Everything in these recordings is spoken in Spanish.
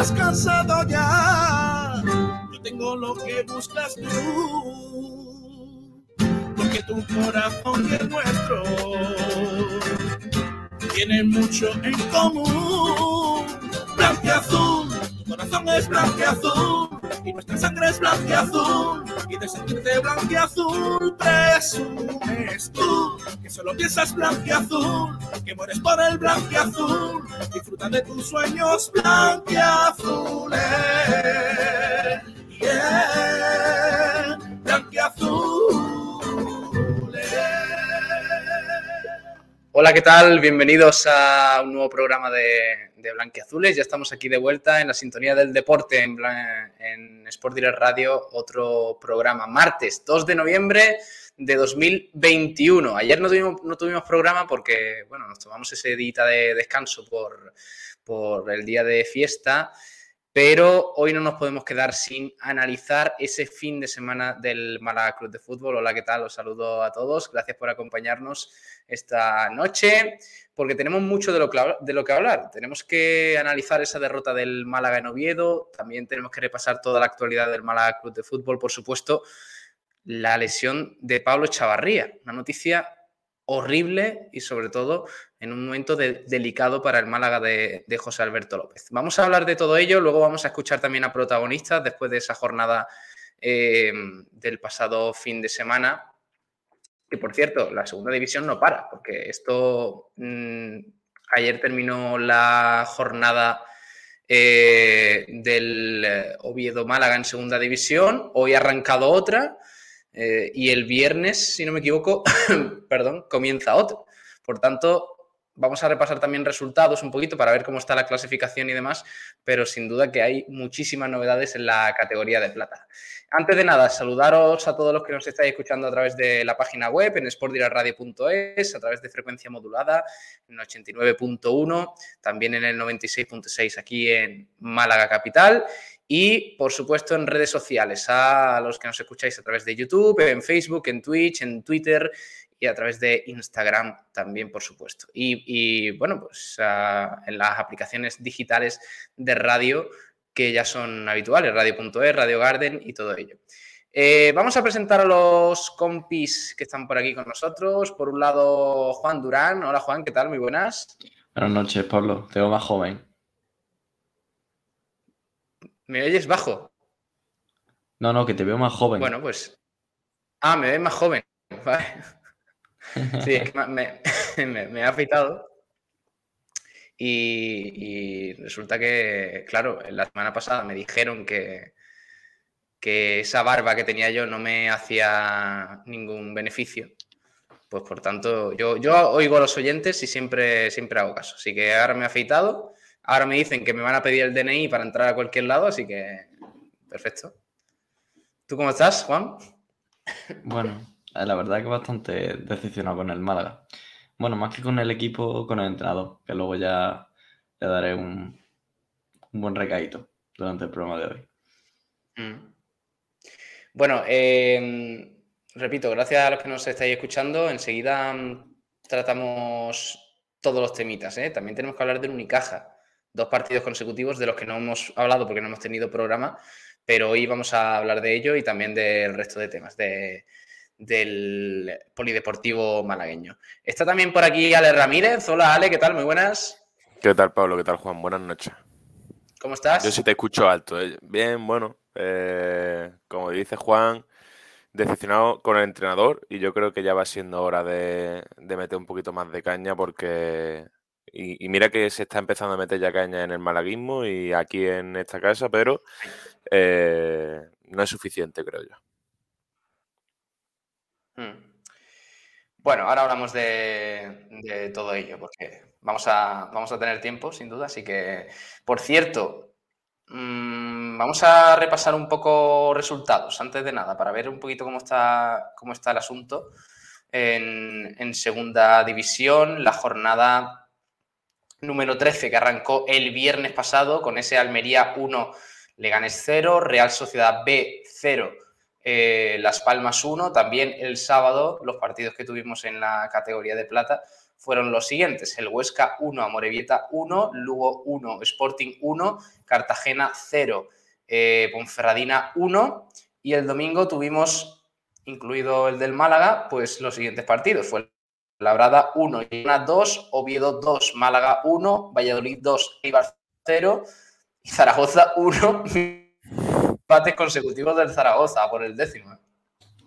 estás cansado ya. Yo tengo lo que buscas tú, porque tu corazón y el nuestro tienen mucho en común. Blanco y azul, tu corazón es blanco y azul y nuestra sangre es blanca y de sentirte blanco y azul presumes tú que solo piensas blanco y azul que mueres por el blanco y azul disfruta de tus sueños blanco y azules yeah, Hola, ¿qué tal? Bienvenidos a un nuevo programa de, de Blanquiazules. Ya estamos aquí de vuelta en la sintonía del deporte en, en Sport Direct Radio, otro programa. Martes 2 de noviembre de 2021. Ayer no tuvimos, no tuvimos programa porque, bueno, nos tomamos ese día de descanso por, por el día de fiesta pero hoy no nos podemos quedar sin analizar ese fin de semana del Málaga Club de Fútbol. Hola, ¿qué tal? Os saludo a todos. Gracias por acompañarnos esta noche, porque tenemos mucho de lo, de lo que hablar. Tenemos que analizar esa derrota del Málaga en Oviedo, también tenemos que repasar toda la actualidad del Málaga Club de Fútbol, por supuesto, la lesión de Pablo Chavarría, una noticia horrible y sobre todo en un momento delicado para el Málaga de, José Alberto López. Vamos a hablar de todo ello, luego vamos a escuchar también a protagonistas después de esa jornada eh, del pasado fin de semana, que por cierto, la segunda división no para, porque esto mm, ayer terminó la jornada eh, del eh, Oviedo Málaga en segunda división, hoy ha arrancado otra eh, y el viernes, si no me equivoco, perdón, comienza otro. Por tanto, vamos a repasar también resultados un poquito para ver cómo está la clasificación y demás, pero sin duda que hay muchísimas novedades en la categoría de plata. Antes de nada, saludaros a todos los que nos estáis escuchando a través de la página web en sportdiraradio.es, a través de frecuencia modulada en 89.1, también en el 96.6 aquí en Málaga Capital y, por supuesto, en redes sociales, a los que nos escucháis a través de YouTube, en Facebook, en Twitch, en Twitter y a través de Instagram también, por supuesto. Y, bueno, pues en las aplicaciones digitales de radio que ya son habituales, radio.es, Radio Garden y todo ello. Eh, vamos a presentar a los compis que están por aquí con nosotros. Por un lado, Juan Durán. Hola Juan, ¿qué tal? Muy buenas. Buenas noches, Pablo. Te veo más joven. ¿Me oyes bajo? No, no, que te veo más joven. Bueno, pues. Ah, me ves más joven. Sí, es que me, me, he afeitado. Y, resulta que, claro, la semana pasada me dijeron que, que esa barba que tenía yo no me hacía ningún beneficio. Pues por tanto, yo, yo oigo a los oyentes y siempre, siempre hago caso. Así que ahora me he afeitado Ahora me dicen que me van a pedir el DNI para entrar a cualquier lado, así que perfecto. ¿Tú cómo estás, Juan? Bueno, la verdad que bastante decepcionado con el Málaga. Bueno, más que con el equipo, con el entrenador, que luego ya le daré un, buen recaíto durante el programa de hoy. Mm. Bueno, em, repito, gracias a los que nos estáis escuchando. Enseguida mm, tratamos todos los temitas. ¿eh? También tenemos que hablar del Unicaja dos partidos consecutivos de los que no hemos hablado porque no hemos tenido programa, pero hoy vamos a hablar de ello y también del resto de temas del polideportivo malagueño. Está también por aquí Ale Ramírez. Hola Ale, ¿qué tal? Muy buenas. ¿Qué tal Pablo? ¿Qué tal Juan? Buenas noches. ¿Cómo estás? Yo sí te escucho alto. ¿eh? Bien, bueno. Eh, como dice Juan, decepcionado con el entrenador y yo creo que ya va siendo hora de meter un poquito más de caña porque y, mira que se está empezando a meter ya caña en el malaguismo y aquí en esta casa, pero eh, no es suficiente, creo yo. Hmm. Bueno, ahora hablamos de, todo ello, porque vamos a, vamos a tener tiempo, sin duda. Así que, por cierto, mm, vamos a repasar un poco resultados, antes de nada, para ver un poquito cómo está, cómo está el asunto en, en segunda división. La jornada número 13 que arrancó el viernes pasado con ese Almería 1, Leganes 0, Real Sociedad B 0, eh, Las Palmas 1. También el sábado los partidos que tuvimos en la categoría de plata fueron los siguientes: el Huesca 1, Amorebieta 1, Lugo 1, Sporting 1, Cartagena 0, eh, Ponferradina 1. Y el domingo tuvimos, incluido el del Málaga, pues los siguientes partidos. Fue Labrada 1, y 2, Oviedo 2, Málaga 1, Valladolid 2, Eibar 0 y Zaragoza 1. Empates consecutivos del Zaragoza por el décimo. ¿eh?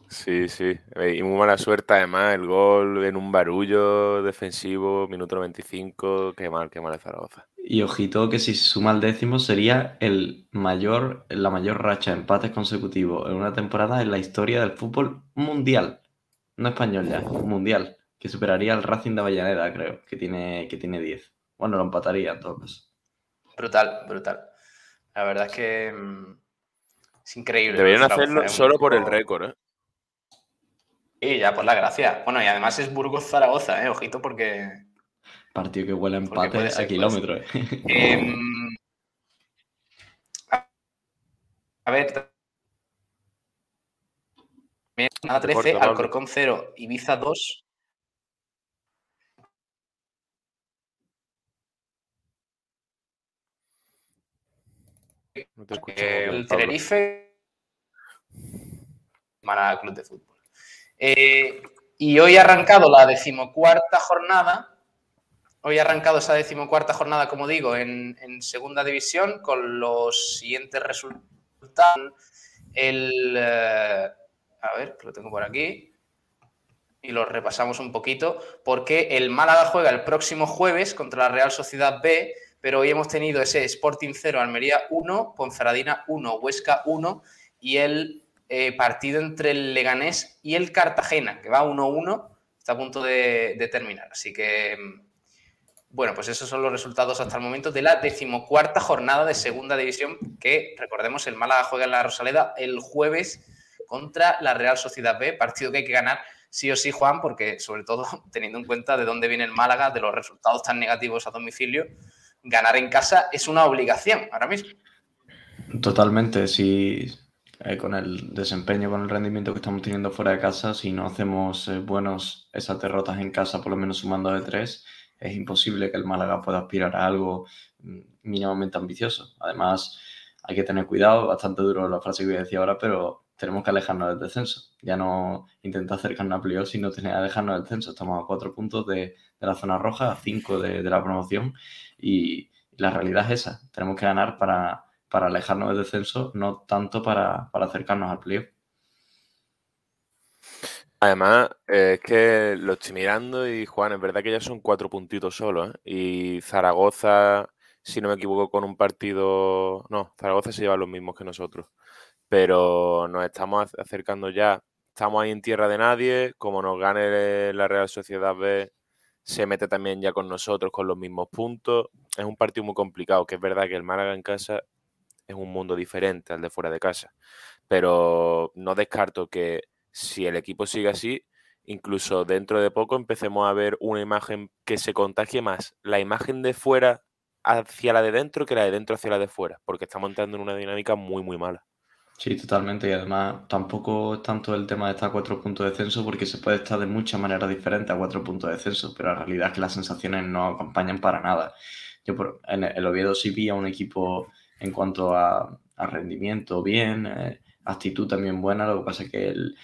Sí, sí. Y muy mala suerte, además, el gol en un barullo defensivo, minuto 95. Qué mal, qué mal el Zaragoza. Y ojito que si suma el décimo sería el mayor, la mayor racha de empates consecutivos en una temporada en la historia del fútbol mundial. No español ya, mundial. Que superaría al Racing de Avellaneda, creo, que tiene, que tiene 10. Bueno, lo empataría en todo caso. Brutal, brutal. La verdad es que mm, es increíble. Deberían hacerlo solo por el récord, ¿eh? Y ya, por la gracia. Bueno, y además es Burgos-Zaragoza, ¿eh? Ojito porque... Partido que huele a empate a kilómetros. Eh, a ver... Nada 13, Alcorcón 0, Ibiza 2. No te escucho, Eh, el. Tenerife. Málaga Club de Fútbol. Eh, y hoy ha arrancado la decimocuarta jornada. Hoy ha arrancado esa decimocuarta jornada, como digo, en, en segunda división con los siguientes resultados. El, eh, a ver, que lo tengo por aquí. Y lo repasamos un poquito, porque el Málaga juega el próximo jueves contra la Real Sociedad B, pero hoy hemos tenido ese Sporting 0, Almería 1, Ponferradina 1, Huesca 1 y el eh, partido entre el Leganés y el Cartagena, que va 1-1, está a punto de, de terminar. Así que, mm, bueno, pues esos son los resultados hasta el momento de la decimocuarta jornada de Segunda División, que recordemos, el Málaga juega en la Rosaleda el jueves contra la Real Sociedad B, partido que hay que ganar sí o sí, Juan, porque sobre todo teniendo en cuenta de dónde viene el Málaga, de los resultados tan negativos a domicilio, ganar en casa es una obligación ahora mismo. Totalmente, si eh, con el desempeño, con el rendimiento que estamos teniendo fuera de casa, si no hacemos eh, buenos esas derrotas en casa, por lo menos sumando de tres, es imposible que el Málaga pueda aspirar a algo mm, mínimamente ambicioso. Además, hay que tener cuidado, bastante duro la frase que voy a decir ahora, pero tenemos que alejarnos del descenso. Ya no intentar acercarnos a playoff, sino tener alejarnos del descenso. Estamos a cuatro puntos de, la zona roja, a cinco de la promoción y la realidad es esa. Tenemos que ganar para, para alejarnos del descenso, no tanto para, para acercarnos al playoff. Además, eh, es que lo estoy mirando y Juan, es verdad que ya son cuatro puntitos solo, ¿eh? Y Zaragoza, si no me equivoco, con un partido. No, Zaragoza se lleva los mismos que nosotros. Pero nos estamos ac- acercando ya. Estamos ahí en tierra de nadie. Como nos gane la Real Sociedad B, se mete también ya con nosotros con los mismos puntos. Es un partido muy complicado, que es verdad que el Málaga en casa es un mundo diferente al de fuera de casa. Pero no descarto que si el equipo sigue así, incluso dentro de poco empecemos a ver una imagen que se contagie más la imagen de fuera hacia la de dentro que la de dentro hacia la de fuera, porque estamos entrando en una dinámica muy, muy mala. Sí, totalmente. Y además tampoco es tanto el tema de estar a cuatro puntos de descenso porque se puede estar de muchas maneras diferentes a cuatro puntos de descenso, pero la realidad es que las sensaciones no acompañan para nada. Yo por- en el Oviedo sí vi a un equipo en cuanto a, rendimiento bien, eh, actitud también buena, lo que pasa es que el,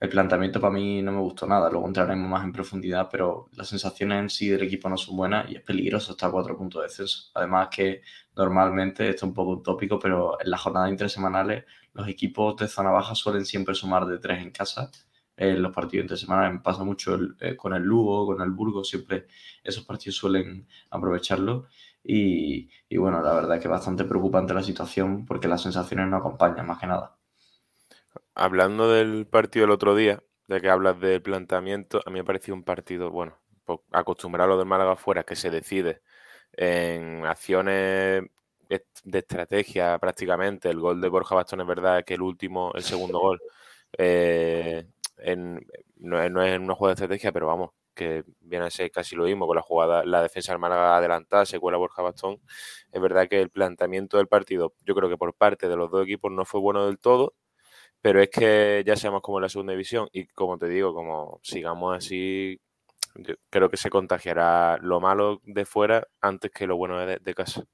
el planteamiento para mí no me gustó nada, luego entraremos más en profundidad, pero las sensaciones en sí del equipo no son buenas y es peligroso estar a cuatro puntos de descenso. Además que normalmente, esto es un poco utópico, pero en las jornadas intersemanales los equipos de zona baja suelen siempre sumar de tres en casa. En los partidos entre semana pasa mucho eh, con el Lugo, con el Burgos, siempre esos partidos suelen aprovecharlo. Y, y bueno, la verdad es que bastante preocupante la situación porque las sensaciones no acompañan más que nada. Hablando del partido del otro día, de que hablas del planteamiento, a mí me pareció un partido, bueno, po- acostumbrado a lo del Málaga afuera, que se decide en acciones de estrategia prácticamente. El gol de Borja Bastón es verdad que el último, el segundo gol, eh, en- no, no es una jugada de estrategia, pero vamos, que viene a ser casi lo mismo con la jugada, la defensa del Málaga adelantada, se cuela Borja Bastón. Es verdad que el planteamiento del partido, yo creo que por parte de los dos equipos no fue bueno del todo, pero es que ya sabemos cómo es la segunda división y como te digo, como sigamos así, creo que se contagiará lo malo de fuera antes que lo bueno de, casa.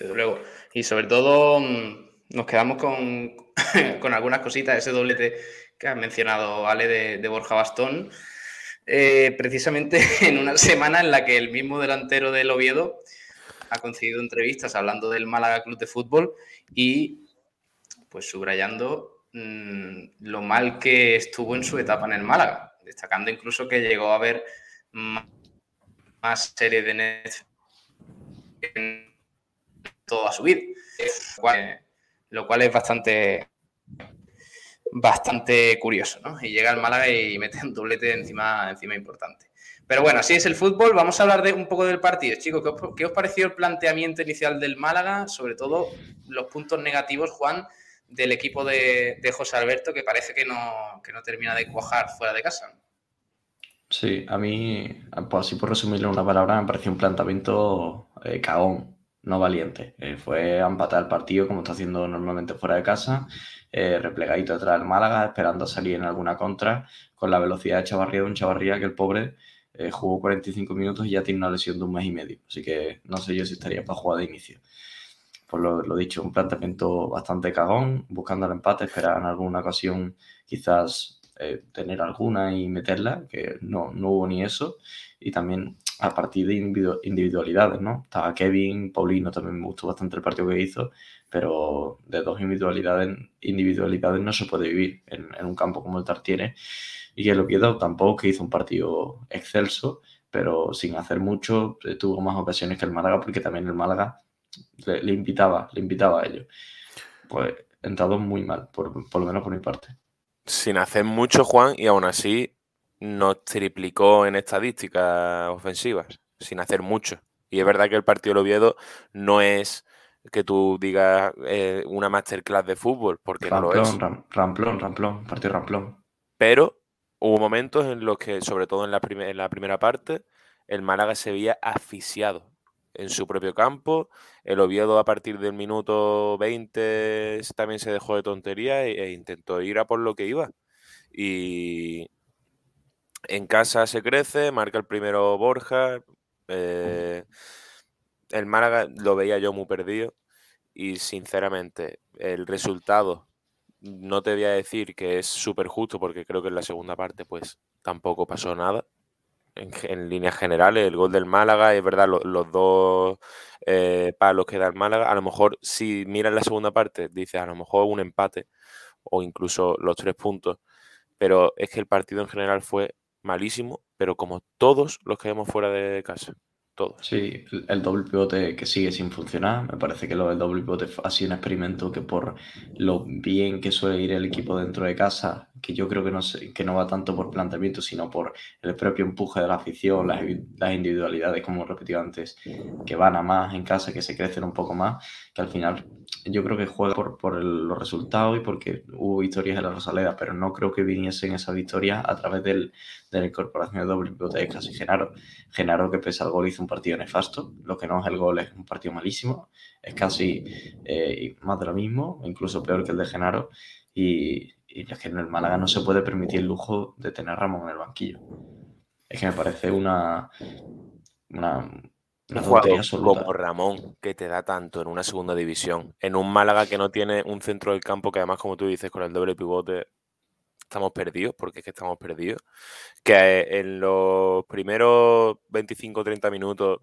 Luego. Y sobre todo mm, nos quedamos con, con algunas cositas, ese doblete que has mencionado, Ale, de, Borja Bastón. Eh, precisamente en una semana en la que el mismo delantero del Oviedo ha concedido entrevistas hablando del Málaga Club de Fútbol y pues subrayando mm, lo mal que estuvo en su etapa en el Málaga, destacando incluso que llegó a haber más, serie de Netflix toda su vida, lo cual es bastante bastante curioso, ¿no? Y llega al Málaga y mete un doblete encima, encima importante. Pero bueno, así es el fútbol. Vamos a hablar de un poco del partido. Chicos, ¿qué os, pareció el planteamiento inicial del Málaga? Sobre todo los puntos negativos, Juan, del equipo de, José Alberto, que parece que no, no termina de cuajar fuera de casa. Sí, a mí, pues así por resumirlo en una palabra, me pareció un planteamiento eh, cagón, no valiente. Eh, fue a empatar el partido como está haciendo normalmente fuera de casa eh, replegadito detrás del Málaga, esperando salir en alguna contra, con la velocidad de Chavarría de un Chavarría que el pobre eh, jugó 45 minutos y ya tiene una lesión de un mes y medio. Así que no sé yo si estaría para jugar de inicio. Pues lo, lo dicho, un planteamiento bastante cagón, buscando el empate, esperar en alguna ocasión quizás eh, tener alguna y meterla, que no, no hubo ni eso. Y también a partir de individualidades, ¿no? Estaba Kevin, Paulino, también me gustó bastante el partido que hizo, pero de dos individualidades, individualidades no se puede vivir en, un campo como el Tartiere. Y lo Oviedo tampoco que hizo un partido excelso, pero sin hacer mucho, eh, tuvo más ocasiones que el Málaga, porque también el Málaga le, invitaba, le invitaba a ello. Pues entrado muy mal, por, por lo menos por mi parte. Sin hacer mucho, Juan, y aún así nos triplicó en estadísticas ofensivas, sin hacer mucho. Y es verdad que el partido de Oviedo no es que tú digas eh, una masterclass de fútbol, porque no lo es. ramplón, ramplón, partido ramplón. Pero hubo momentos en los que, sobre todo en la, en la primera parte, el Málaga se veía asfixiado en su propio campo. El Oviedo a partir del minuto 20 también se dejó de tontería e, e intentó ir a por lo que iba. Y, en casa se crece, marca el primero Borja. Eh, el Málaga lo veía yo muy perdido. Y sinceramente, el resultado no te voy a decir que es súper justo, porque creo que en la segunda parte, pues tampoco pasó nada. En, líneas generales, el gol del Málaga, es verdad, los dos eh, palos que da el Málaga. A lo mejor, si miras la segunda parte, dices a lo mejor un empate o incluso los tres puntos. Pero es que el partido en general fue malísimo, pero como todos los que vemos fuera de casa. Todos. Sí, el doble pivote que sigue sin funcionar. Me parece que lo del doble pivote ha sido un experimento que por lo bien que suele ir el equipo dentro de casa, que yo creo que no, que no va tanto por planteamiento, sino por el propio empuje de la afición, las, las individualidades, como he repetido antes, que van a más en casa, que se crecen un poco más, que al final yo creo que juega por, por los resultados y porque hubo victorias en la Rosaleda, pero no creo que viniesen esas victorias a través del, de la incorporación de doble pivote de casi Genaro. Genaro, que pese al gol, hizo un partido nefasto. Lo que no es el gol es un partido malísimo. Es casi eh, más de lo mismo, incluso peor que el de Genaro. Y, y es que en el Málaga no se puede permitir el lujo de tener a Ramón en el banquillo. Es que me parece una, una como Ramón, que te da tanto en una segunda división, en un Málaga que no tiene un centro del campo, que además, como tú dices, con el doble pivote estamos perdidos, porque es que estamos perdidos, que en los primeros 25-30 minutos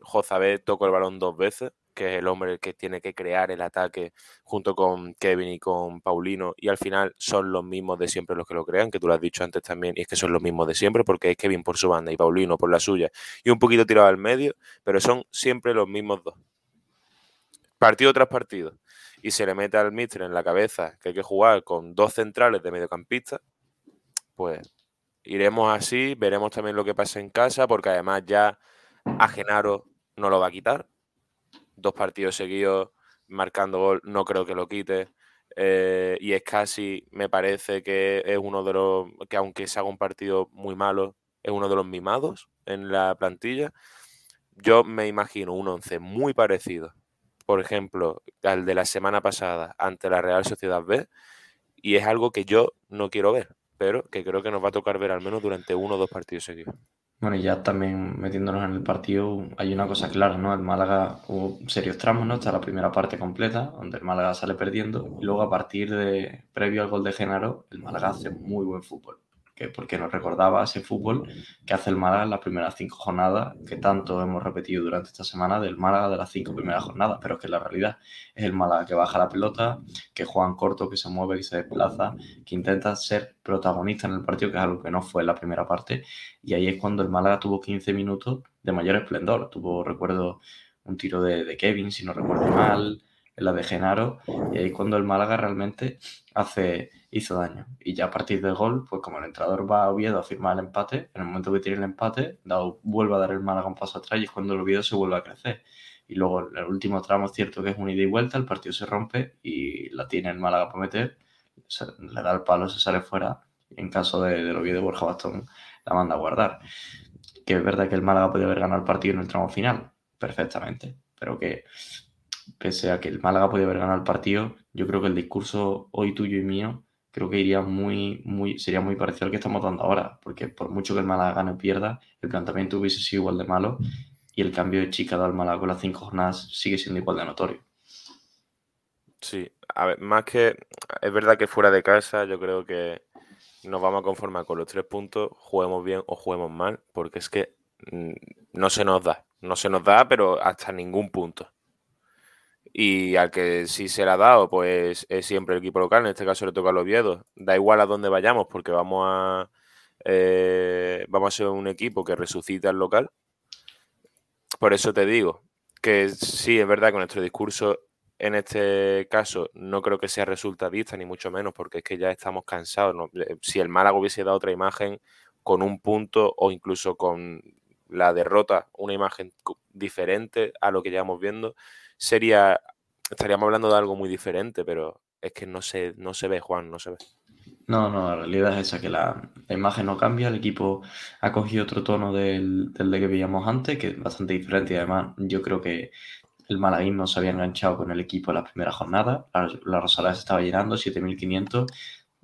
Jozabé tocó el balón dos veces, que es el hombre que tiene que crear el ataque junto con Kevin y con Paulino, y al final son los mismos de siempre los que lo crean, que tú lo has dicho antes también, y es que son los mismos de siempre, porque es Kevin por su banda y Paulino por la suya, y un poquito tirado al medio, pero son siempre los mismos dos. Partido tras partido. Y se le mete al Mister en la cabeza que hay que jugar con dos centrales de mediocampista, pues iremos así, veremos también lo que pasa en casa, porque además ya a Genaro no lo va a quitar, dos partidos seguidos marcando gol, no creo que lo quite. Eh, y es casi, me parece que es uno de los, que aunque se haga un partido muy malo, es uno de los mimados en la plantilla. Yo me imagino un once muy parecido, por ejemplo, al de la semana pasada ante la Real Sociedad B, y es algo que yo no quiero ver, pero que creo que nos va a tocar ver al menos durante uno o dos partidos seguidos. Bueno, y ya también metiéndonos en el partido, hay una cosa clara, ¿no? El Málaga hubo serios tramos, ¿no? Está la primera parte completa, donde el Málaga sale perdiendo, y luego a partir de, previo al gol de Genaro, el Málaga hace muy buen fútbol porque nos recordaba ese fútbol que hace el Málaga en las primeras cinco jornadas, que tanto hemos repetido durante esta semana del Málaga de las cinco primeras jornadas, pero que la realidad es el Málaga que baja la pelota, que juega en corto, que se mueve, que se desplaza, que intenta ser protagonista en el partido, que es algo que no fue en la primera parte, y ahí es cuando el Málaga tuvo 15 minutos de mayor esplendor. Tuvo, recuerdo, un tiro de Kevin, si no recuerdo mal, en la de Genaro, y ahí cuando el Málaga realmente hace hizo daño. Y ya a partir del gol, pues como el entrenador va a Oviedo a firmar el empate, en el momento que tiene el empate, dado, vuelve a dar el Málaga un paso atrás y es cuando el Oviedo se vuelve a crecer. Y luego el último tramo es cierto que es un ida y vuelta, el partido se rompe y la tiene el Málaga para meter, le da el palo, se sale fuera. En caso de, del Oviedo, Borja Bastón la manda a guardar. Que es verdad que el Málaga podía haber ganado el partido en el tramo final, perfectamente, pero que pese a que el Málaga podía haber ganado el partido, yo creo que el discurso hoy tuyo y mío creo que iría muy, muy, sería muy parecido al que estamos dando ahora, porque por mucho que el Málaga gane o pierda, el planteamiento hubiese sido igual de malo y el cambio de chica del Málaga con las cinco jornadas sigue siendo igual de notorio. Sí, a ver, más que es verdad que fuera de casa yo creo que nos vamos a conformar con los tres puntos, juguemos bien o juguemos mal, porque es que mm, no se nos da, no se nos da, pero hasta ningún punto. Y al que sí se le ha dado, pues es siempre el equipo local, en este caso le toca a los Oviedo. Da igual a dónde vayamos, porque vamos a, eh, vamos a ser un equipo que resucita el local. Por eso te digo que sí, es verdad que nuestro discurso en este caso no creo que sea resultadista, ni mucho menos, porque es que ya estamos cansados. Eh, si el Málaga hubiese dado otra imagen con un punto o incluso con la derrota, una imagen diferente a lo que llevamos viendo, sería, estaríamos hablando de algo muy diferente, pero es que no se, no se ve, Juan, no se ve. No, no, la realidad es esa, que la, imagen no cambia, el equipo ha cogido otro tono del, del de que veíamos antes, que es bastante diferente y además yo creo que el malaguismo se había enganchado con el equipo en la primera jornada, la, la se estaba llenando, 7.500,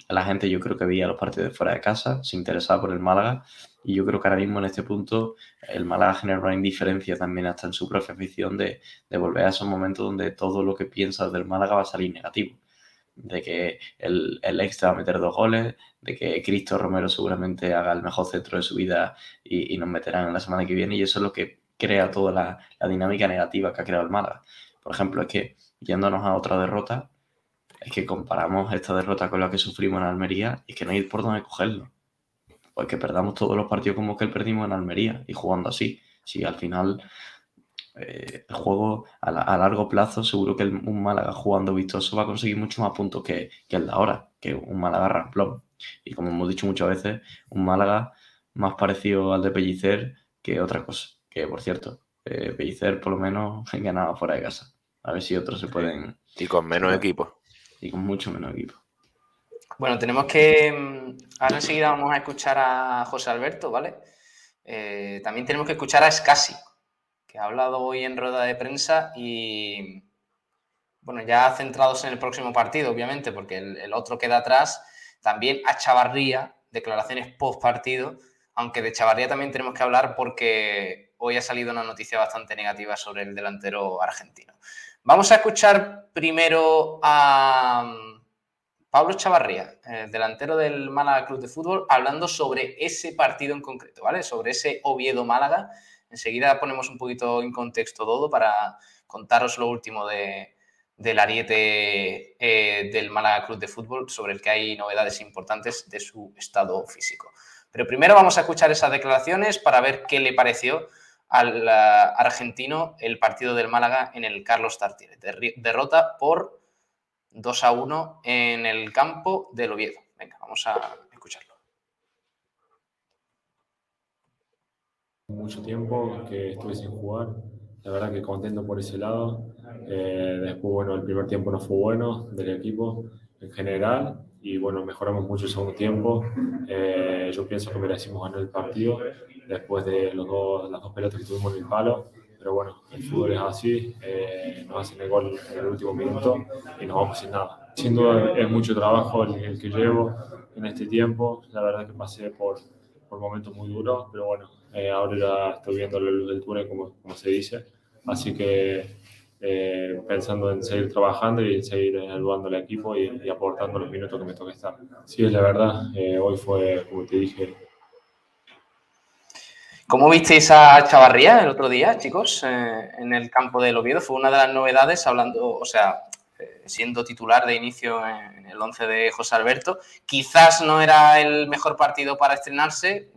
la gente yo creo que veía los partidos fuera de casa, se interesaba por el Málaga y yo creo que ahora mismo en este punto el Málaga genera una indiferencia también hasta en su propia afición de, de volver a esos momentos donde todo lo que piensas del Málaga va a salir negativo. De que el, el extra va a meter dos goles, de que Cristo Romero seguramente haga el mejor centro de su vida y, y nos meterán en la semana que viene y eso es lo que crea toda la, la dinámica negativa que ha creado el Málaga. Por ejemplo, es que yéndonos a otra derrota, es que comparamos esta derrota con la que sufrimos en Almería y es que no hay por dónde cogerlo. Pues que perdamos todos los partidos como que perdimos en Almería y jugando así. Si al final eh, el juego a, largo plazo, seguro que un Málaga jugando vistoso va a conseguir mucho más puntos que, el de ahora, que un Málaga ramplón. Y como hemos dicho muchas veces, un Málaga más parecido al de Pellicer que otra cosa. Que por cierto, eh, Pellicer por lo menos ganaba fuera de casa. A ver si otros se pueden. Y con menos equipo y con mucho menos equipo. Bueno, tenemos que. Mm, ahora enseguida vamos a escuchar a José Alberto, ¿vale? Eh, también tenemos que escuchar a Scassi, que ha hablado hoy en rueda de prensa y. Bueno, ya centrados en el próximo partido, obviamente, porque el, otro queda atrás. También a Chavarría, declaraciones post partido, aunque de Chavarría también tenemos que hablar porque hoy ha salido una noticia bastante negativa sobre el delantero argentino. Vamos a escuchar primero a Pablo Chavarría, el delantero del Málaga Club de Fútbol, hablando sobre ese partido en concreto, ¿vale? Sobre ese Oviedo-Málaga. Enseguida ponemos un poquito en contexto todo para contaros lo último de, del ariete eh, del Málaga Club de Fútbol, sobre el que hay novedades importantes de su estado físico. Pero primero vamos a escuchar esas declaraciones para ver qué le pareció al argentino el partido del Málaga en el Carlos Tartiere. Derrota por 2 a 1 en el campo del Oviedo. Venga, vamos a escucharlo. Mucho tiempo que estuve sin jugar, la verdad que contento por ese lado. Eh, después, bueno, el primer tiempo no fue bueno del equipo en general y bueno, mejoramos mucho el segundo tiempo. Eh, yo pienso que merecimos ganar el partido después de los dos, las dos pelotas que tuvimos en el palo. Pero bueno, el fútbol es así, eh, nos hacen el gol en el último minuto y nos vamos sin nada. sin duda es mucho trabajo el, que llevo en este tiempo. La verdad que pasé por, por momentos muy duros, pero bueno, eh, ahora ya estoy viendo la luz del túnel, como, como se dice. Así que eh, pensando en seguir trabajando y en seguir ayudando al equipo y, aportando los minutos que me toca estar. Sí, es la verdad, eh, hoy fue, como te dije. ¿Cómo visteis a Chavarría el otro día, chicos, en el campo del Oviedo? Fue una de las novedades, hablando, o sea, siendo titular de inicio en el 11 de José Alberto. Quizás no era el mejor partido para estrenarse,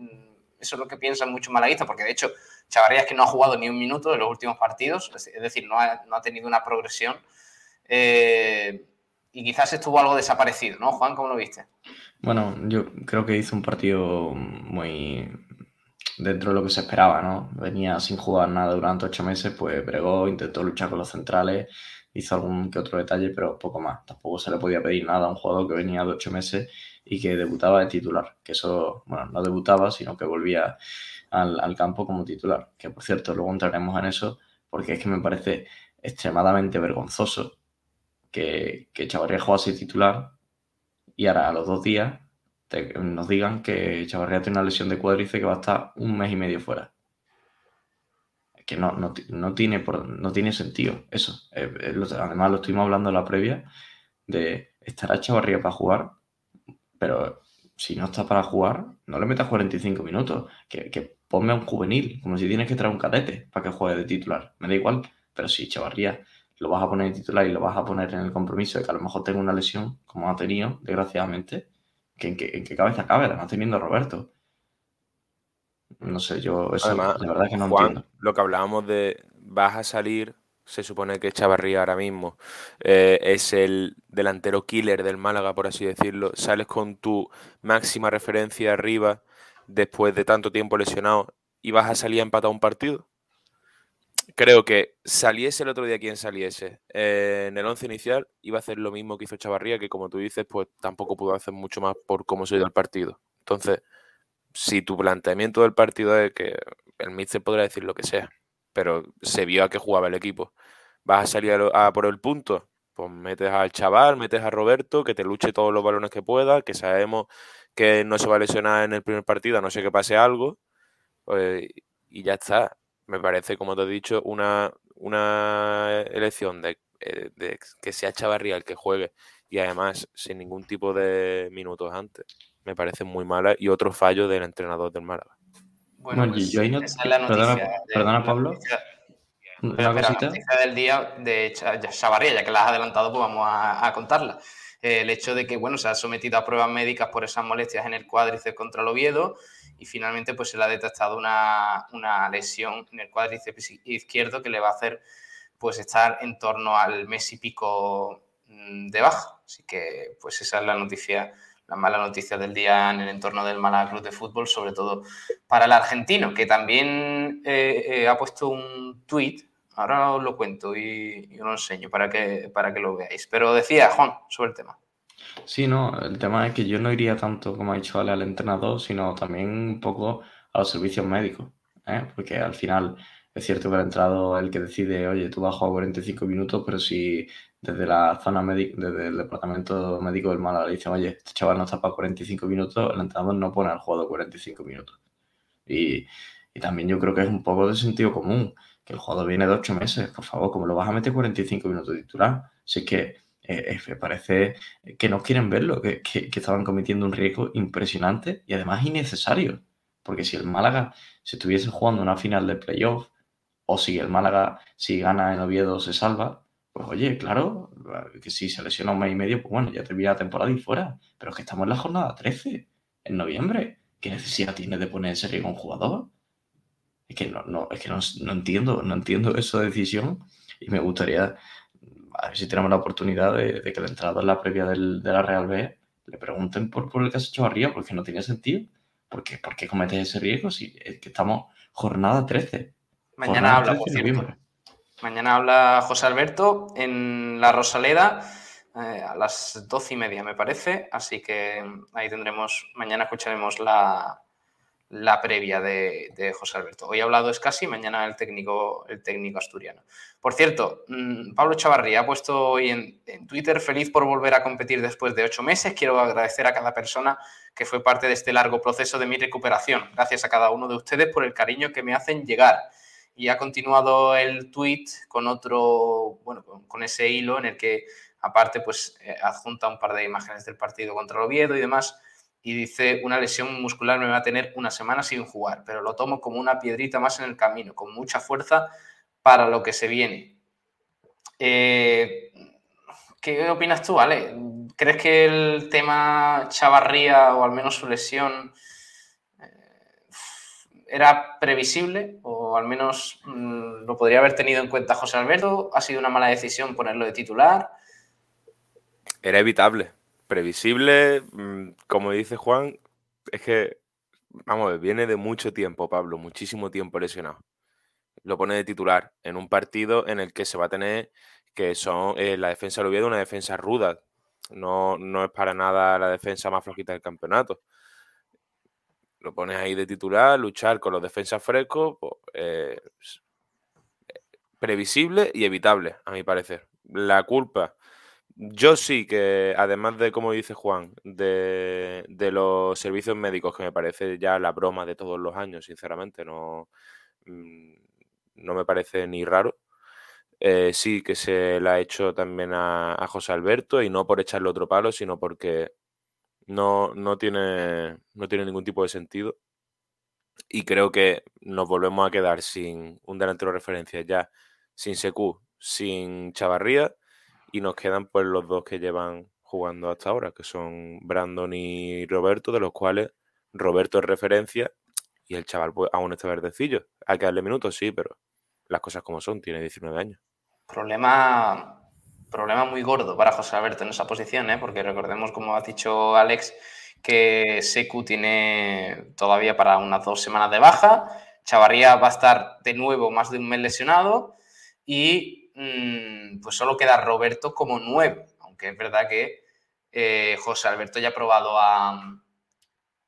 eso es lo que piensan muchos malaguistas, porque de hecho Chavarría es que no ha jugado ni un minuto en los últimos partidos, es decir, no ha, tenido una progresión. Eh, y quizás estuvo algo desaparecido, ¿no? Juan, ¿cómo lo viste? Bueno, yo creo que hizo un partido muy dentro de lo que se esperaba, ¿no? Venía sin jugar nada durante ocho meses, pues bregó, intentó luchar con los centrales, hizo algún que otro detalle, pero poco más. Tampoco se le podía pedir nada a un jugador que venía de ocho meses y que debutaba de titular. Que eso, bueno, no debutaba, sino que volvía al, campo como titular. Que por cierto, luego entraremos en eso, porque es que me parece extremadamente vergonzoso que, que Chavarría jugase titular y ahora a los dos días nos digan que Chavarría tiene una lesión de cuádriceps que va a estar un mes y medio fuera que no, no, tiene, no tiene sentido eso. Eh, eh, además, lo estuvimos hablando en la previa de estar a Chavarría para jugar, pero si no está para jugar, no le metas 45 minutos. Que, que ponme a un juvenil, como si tienes que traer un cadete para que juegue de titular. Me da igual, pero si Chavarría lo vas a poner de titular y lo vas a poner en el compromiso de que a lo mejor tenga una lesión, como ha tenido, desgraciadamente, que en qué, cabeza cabe, además teniendo Roberto. No sé, yo eso Además, la verdad que no entiendo. Lo que hablábamos de vas a salir, se supone que Chavarría ahora mismo eh, es el delantero killer del Málaga, por así decirlo. Sales con tu máxima referencia arriba después de tanto tiempo lesionado y vas a salir a empatar un partido. Creo que saliese el otro día quien saliese eh, en el once inicial, iba a hacer lo mismo que hizo Chavarría, que como tú dices, pues tampoco pudo hacer mucho más por cómo se dio el partido. Entonces, si tu planteamiento del partido es que el míster podrá decir lo que sea, pero se vio a qué jugaba el equipo. ¿Vas a salir a, por el punto? Pues metes al chaval, metes a Roberto, que te luche todos los balones que pueda, que sabemos que no se va a lesionar en el primer partido, a no sé que pase algo, pues, y ya está. Me parece, como te he dicho, una, una elección de, eh, de que sea Chavarría el que juegue y además sin ningún tipo de minutos antes me parece muy mala y otro fallo del entrenador del Málaga. Bueno, pues yo ahí no... perdona, Pablo. La noticia del día de Chavarría, ya que la has adelantado, pues vamos a, contarla. el hecho de que, bueno, se ha sometido a pruebas médicas por esas molestias en el cuádriceps contra el Oviedo y finalmente pues se le ha detectado una, una lesión en el cuádriceps izquierdo que le va a hacer pues estar en torno al mes y pico mm, de baja. Así que pues esa es la noticia la mala noticia del día en el entorno del Málaga Club de Fútbol, sobre todo para el argentino, que también eh, eh, ha puesto un tuit, ahora os lo cuento y, os lo enseño para que, para que lo veáis. Pero decía Juan sobre el tema. Sí, no, el tema es que yo no iría tanto, como ha dicho Ale, al entrenador, sino también un poco a los servicios médicos, ¿eh? porque al final es cierto que el entrenador es el que decide, oye, tú vas a jugar 45 minutos, pero si desde la zona médica, desde el departamento médico del Málaga le dicen, oye, este chaval no está para 45 minutos, el entrenador no pone al jugador 45 minutos. Y, y, también yo creo que es un poco de sentido común, que el jugador viene de 8 meses, por favor, como lo vas a meter 45 minutos titular? Si es que eh, eh parece que no quieren verlo, que, que, estaban cometiendo un riesgo impresionante y además innecesario. Porque si el Málaga se estuviese jugando una final de playoff, o si el Málaga, si gana en Oviedo, se salva, pues oye, claro, que si se lesiona un mes y medio, pues bueno, ya termina la temporada y fuera. Pero es que estamos en la jornada 13, en noviembre. ¿Qué necesidad tiene de poner en serio un jugador? Es que no, no, es que no, entiendo, no entiendo esa decisión y me gustaría, a ver si tenemos la oportunidad de, que el entrenador en la previa del, de la Real B le pregunten por, por el que has hecho arriba, porque no tiene sentido. ¿Por qué, ¿Por qué cometes ese riesgo si es que estamos jornada 13? Mañana habla, por cierto. Mañana habla José Alberto en La Rosaleda eh, a las doce y media, me parece. Así que ahí tendremos, mañana escucharemos la, la previa de, José Alberto. Hoy ha hablado Escasi, mañana el técnico, el técnico asturiano. Por cierto, mm, Pablo Chavarría ha puesto hoy en, Twitter feliz por volver a competir después de ocho meses. Quiero agradecer a cada persona que fue parte de este largo proceso de mi recuperación. Gracias a cada uno de ustedes por el cariño que me hacen llegar. Y ha continuado el tweet con otro, bueno, con, ese hilo en el que aparte pues eh, adjunta un par de imágenes del partido contra el Oviedo y demás y dice, una lesión muscular me va a tener una semana sin jugar, pero lo tomo como una piedrita más en el camino, con mucha fuerza para lo que se viene. Eh, ¿Qué opinas tú, Ale? ¿Crees que el tema Chavarría o al menos su lesión eh, era previsible o al menos mm, lo podría haber tenido en cuenta José Alberto? ¿Ha sido una mala decisión ponerlo de titular? Era evitable previsible, mm, como dice Juan, es que, vamos, viene de mucho tiempo, Pablo, muchísimo tiempo lesionado. Lo pone de titular en un partido en el que se va a tener que son eh, la defensa de Oviedo una defensa ruda. No, no es para nada la defensa más flojita del campeonato. Lo pones ahí de titular, luchar con los defensas frescos, pues, eh, previsible y evitable, a mi parecer. La culpa yo sí que, además de, como dice Juan, de, los servicios médicos, que me parece ya la broma de todos los años, sinceramente, no, mm, no me parece ni raro. Eh, sí que se la ha hecho también a, José Alberto y no por echarle otro palo, sino porque no, no, tiene, no tiene ningún tipo de sentido. Y creo que nos volvemos a quedar sin un delantero de referencia ya, sin Secu, sin Chavarría y nos quedan pues los dos que llevan jugando hasta ahora, que son Brandon y Roberto, de los cuales Roberto es referencia y el chaval pues, aún está verdecillo. Hay que darle minutos, sí, pero las cosas como son, tiene 19 años. Problema, problema muy gordo para José Alberto en esa posición, ¿eh? porque recordemos, como ha dicho Alex, que Secu tiene todavía para unas dos semanas de baja, Chavarría va a estar de nuevo más de un mes lesionado y pues solo queda Roberto como nuevo, aunque es verdad que eh, José Alberto ya ha probado a,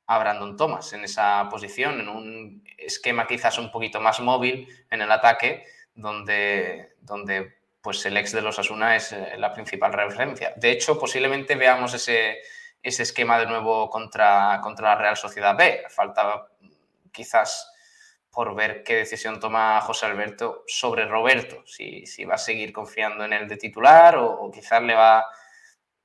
Brandon Thomas en esa posición, en un esquema quizás un poquito más móvil en el ataque, donde, donde pues el ex de los Asuna es eh, la principal referencia. De hecho, posiblemente veamos ese, ese esquema de nuevo contra, contra la Real Sociedad B. Falta quizás por ver qué decisión toma José Alberto sobre Roberto, si, va a seguir confiando en él de titular o, quizás le va,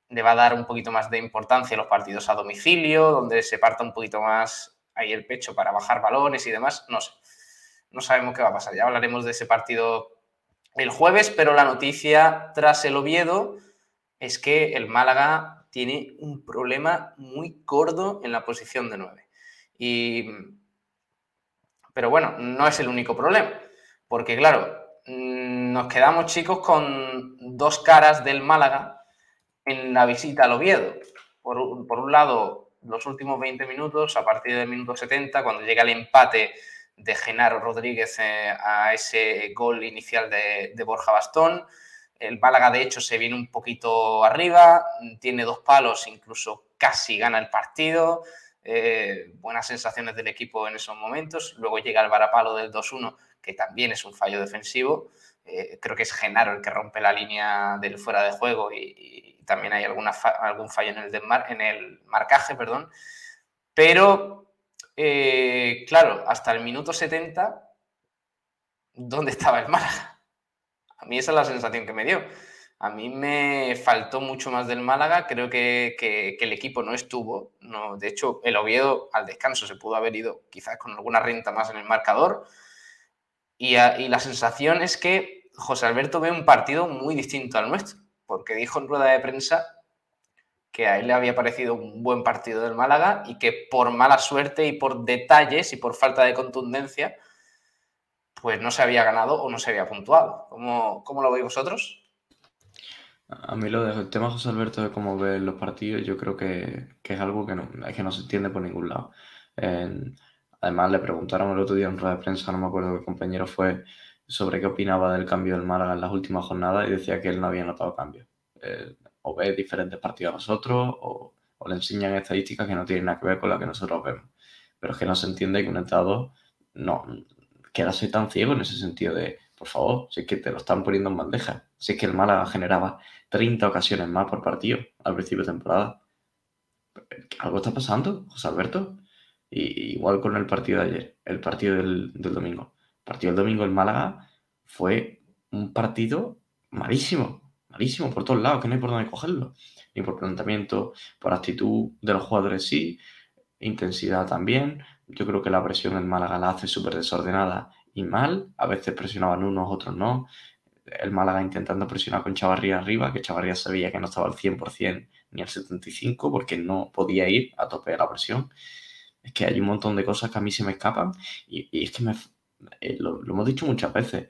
le va a dar un poquito más de importancia a los partidos a domicilio, donde se parta un poquito más ahí el pecho para bajar balones y demás, no sé. No sabemos qué va a pasar. Ya hablaremos de ese partido el jueves, pero la noticia tras el Oviedo es que el Málaga tiene un problema muy gordo en la posición de 9. Y pero bueno, no es el único problema, porque claro, mm, nos quedamos chicos con dos caras del Málaga en la visita al Oviedo. Por, un lado, los últimos 20 minutos, a partir del minuto 70, cuando llega el empate de Genaro Rodríguez eh, a ese gol inicial de, de, Borja Bastón. El Málaga, de hecho, se viene un poquito arriba, tiene dos palos, incluso casi gana el partido. Eh, buenas sensaciones del equipo en esos momentos. Luego llega el varapalo del 2-1, que también es un fallo defensivo. Eh, creo que es Genaro el que rompe la línea del fuera de juego y, también hay alguna algún fallo en el, en el marcaje, perdón. Pero, eh, claro, hasta el minuto 70, ¿dónde estaba el Málaga? A mí esa es la sensación que me dio. A mí me faltó mucho más del Málaga, creo que, el equipo no estuvo, de hecho el Oviedo al descanso se pudo haber ido quizás con alguna renta más en el marcador y, la sensación es que José Alberto ve un partido muy distinto al nuestro, porque dijo en rueda de prensa que a él le había parecido un buen partido del Málaga y que por mala suerte y por detalles y por falta de contundencia, pues no se había ganado o no se había puntuado. ¿Cómo, cómo lo veis vosotros? A mí lo del tema José Alberto de cómo ve los partidos, yo creo que, es algo que no, que no se entiende por ningún lado. además, le preguntaron el otro día en rueda de prensa, no me acuerdo qué compañero fue, sobre qué opinaba del cambio del Málaga en las últimas jornadas y decía que él no había notado cambio. Eh, o ve diferentes partidos a nosotros o, o, le enseñan estadísticas que no tienen nada que ver con las que nosotros vemos. pero es que no se entiende que un entrenador no quedase tan ciego en ese sentido de, por favor, si es que te lo están poniendo en bandeja, si es que el Málaga generaba 30 ocasiones más por partido al principio de temporada. ¿Algo está pasando, José Alberto? Y, igual con el partido de ayer, el partido del, del domingo. El partido del domingo en Málaga fue un partido malísimo, malísimo por todos lados, que no hay por dónde cogerlo. Ni por planteamiento, por actitud de los jugadores sí, intensidad también. Yo creo que la presión en Málaga la hace súper desordenada y mal. A veces presionaban unos, otros no. El Málaga intentando presionar con Chavarría arriba, que Chavarría sabía que no estaba al 100% ni al 75% porque no podía ir a tope de la presión. Es que hay un montón de cosas que a mí se me escapan y, es que me, eh, lo, hemos dicho muchas veces.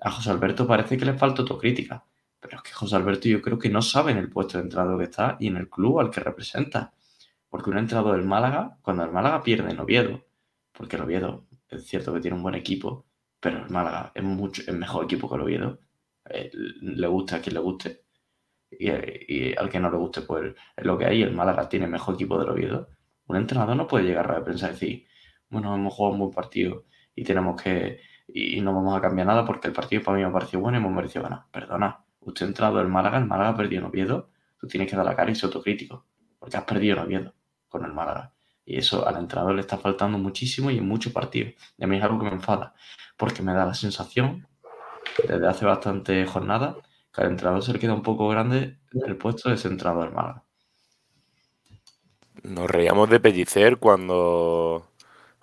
A José Alberto parece que le falta autocrítica, pero es que José Alberto yo creo que no sabe en el puesto de entrado que está y en el club al que representa. Porque un entrenador del Málaga, cuando el Málaga pierde en Oviedo, porque el Oviedo es cierto que tiene un buen equipo, pero el Málaga es, mucho, es mejor equipo que el Oviedo. Eh, le guste a quien le guste. Y, al que no le guste, pues es lo que hay. El Málaga tiene mejor equipo del Oviedo. Un entrenador no puede llegar a pensar y decir, bueno, hemos jugado un buen partido y tenemos que. Y, no vamos a cambiar nada porque el partido para mí me ha parecido bueno y hemos merecido ganar. Perdona, usted ha entrado el Málaga, el Málaga ha perdido en Oviedo. Tú tienes que dar la cara y ser autocrítico, porque has perdido en Oviedo con el Málaga. Y eso al entrenador le está faltando muchísimo y en muchos partidos. Y a mí es algo que me enfada, porque me da la sensación, desde hace bastante jornada, que al entrenador se le queda un poco grande el puesto de ese entrenador Málaga. Nos reíamos de Pellicer cuando,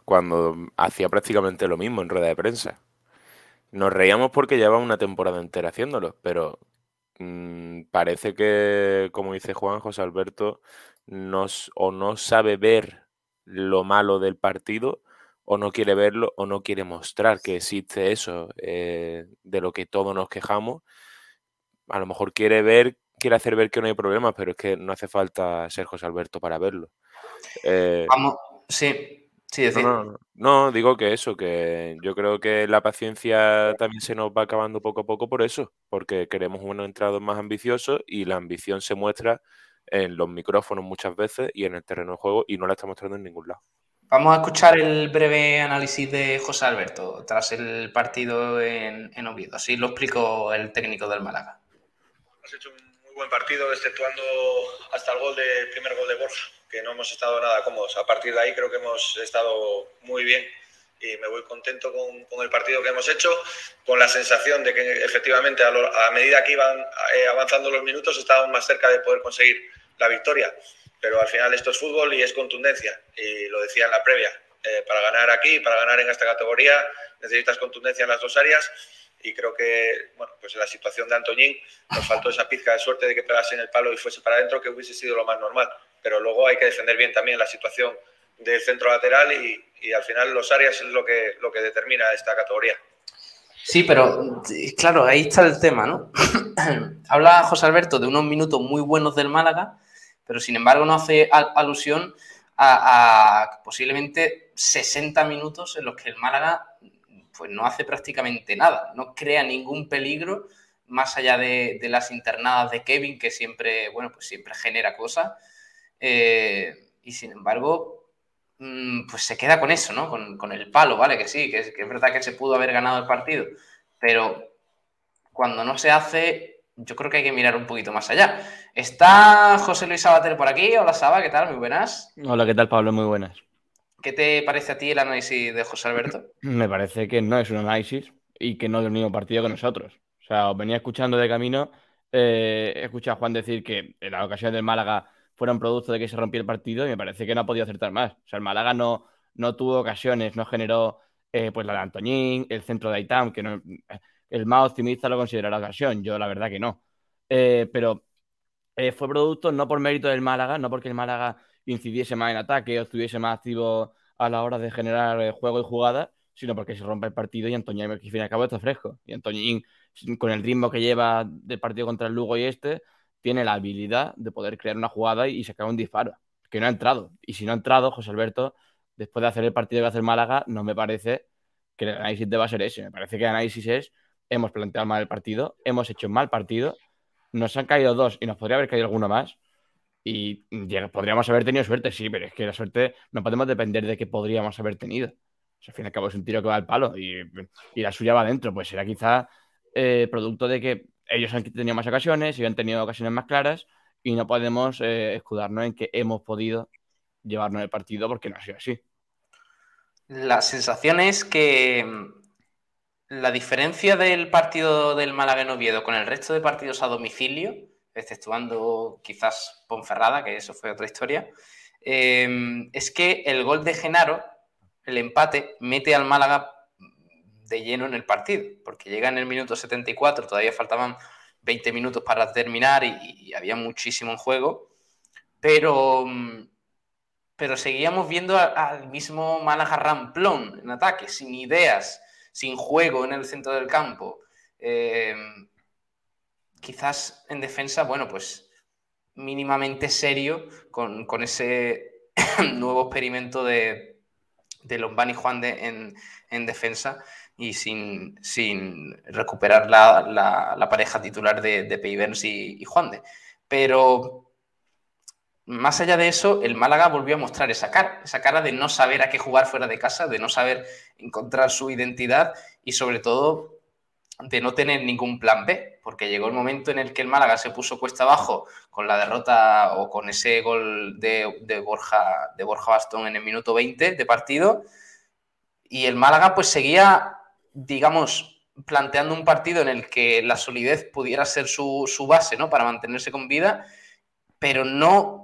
cuando hacía prácticamente lo mismo en rueda de prensa. Nos reíamos porque llevaba una temporada entera haciéndolo, pero mmm, parece que, como dice Juan José Alberto, o no sabe ver lo malo del partido o no quiere verlo o no quiere mostrar que existe eso eh, de lo que todos nos quejamos. A lo mejor quiere ver, quiere hacer ver que no hay problema, pero es que no hace falta ser José Alberto para verlo. Eh, Vamos, sí, sí, decir. No, no, digo que eso, que yo creo que la paciencia también se nos va acabando poco a poco por eso, porque queremos unos entrados más ambiciosos y la ambición se muestra en los micrófonos muchas veces y en el terreno de juego y no la está mostrando en ningún lado. Vamos a escuchar el breve análisis de José Alberto tras el partido en, en Oviedo. Así lo explicó el técnico del Málaga. Has hecho un muy buen partido, exceptuando hasta el gol de primer gol de Borja, que no hemos estado nada cómodos. A partir de ahí creo que hemos estado muy bien y me voy contento con, con, el partido que hemos hecho, con la sensación de que efectivamente a, lo, a medida que iban eh, avanzando los minutos estábamos más cerca de poder conseguir la victoria. Pero al final esto es fútbol y es contundencia. Y lo decía en la previa. Eh, para ganar aquí, para ganar en esta categoría, necesitas contundencia en las dos áreas. Y creo que, bueno, pues en la situación de Antoñín nos faltó esa pizca de suerte de que pegase en el palo y fuese para adentro, que hubiese sido lo más normal. Pero luego hay que defender bien también la situación del centro lateral y, y al final los áreas es lo que, lo que determina esta categoría. Sí, pero claro, ahí está el tema, ¿no? Habla José Alberto de unos minutos muy buenos del Málaga, pero sin embargo no hace alusión a, posiblemente 60 minutos en los que el Málaga pues no hace prácticamente nada, no crea ningún peligro más allá de, las internadas de Kevin, que siempre, bueno, pues siempre genera cosas. Eh, y sin embargo, mm, pues se queda con eso, ¿no? Con, el palo, ¿vale? Que sí, que es, que es verdad que se pudo haber ganado el partido, pero cuando no se hace, yo creo que hay que mirar un poquito más allá. Está José Luis Sabater por aquí. Hola Saba, ¿qué tal? Muy buenas. Hola, ¿qué tal Pablo? Muy buenas. ¿Qué te parece a ti el análisis de José Alberto? Me parece que no es un análisis y que no es del mismo partido que nosotros. O sea, os venía escuchando de camino, eh, he escuchado a Juan decir que en la ocasión del Málaga fuera un producto de que se rompió el partido y me parece que no ha podido acertar más. O sea, el Málaga no, no tuvo ocasiones, no generó eh, pues la de Antoñín, el centro de Aitam, que no, el más optimista lo considerará ocasión, yo la verdad que no. Eh, pero eh, fue producto no por mérito del Málaga, no porque el Málaga incidiese más en ataque o estuviese más activo a la hora de generar eh, juego y jugada, sino porque se rompe el partido y Antoñín, al fin y al cabo, está fresco. Y Antoñín, con el ritmo que lleva del partido contra el Lugo y este, tiene la habilidad de poder crear una jugada y sacar un disparo, que no ha entrado. Y si no ha entrado, José Alberto, después de hacer el partido que hace el Málaga, no me parece que el análisis deba ser ese. Me parece que el análisis es hemos planteado mal el partido, hemos hecho un mal partido, nos han caído dos y nos podría haber caído alguno más. Y podríamos haber tenido suerte, sí, pero es que la suerte no podemos depender de que podríamos haber tenido. al fin y al cabo es un tiro que va al palo y, la suya va adentro. Pues será quizá eh, producto de que ellos han tenido más ocasiones y han tenido ocasiones más claras y no podemos eh, escudarnos en que hemos podido llevarnos el partido porque no ha sido así. La sensación es que la diferencia del partido del Málaga en Oviedo con el resto de partidos a domicilio, exceptuando quizás Ponferrada, que eso fue otra historia, em, es que el gol de Genaro, el empate, mete al Málaga de lleno en el partido, porque llega en el minuto 74, todavía faltaban 20 minutos para terminar y, había muchísimo en juego, pero, pero seguíamos viendo al mismo Málaga ramplón en ataque, sin ideas, sin juego en el centro del campo. Eh, quizás en defensa, bueno, pues mínimamente serio con, ese nuevo experimento de, de Lombani Juan de, en, en defensa y sin, recuperar la, pareja titular de, de y, Juan de. Pero más allá de eso, el Málaga volvió a mostrar esa cara, esa cara de no saber a qué jugar fuera de casa, de no saber encontrar su identidad y sobre todo de no tener ningún plan B, porque llegó el momento en el que el Málaga se puso cuesta abajo con la derrota o con ese gol de, de Borja, de Borja Bastón en el minuto 20 de partido y el Málaga pues seguía digamos, planteando un partido en el que la solidez pudiera ser su, base, ¿no? Para mantenerse con vida, pero no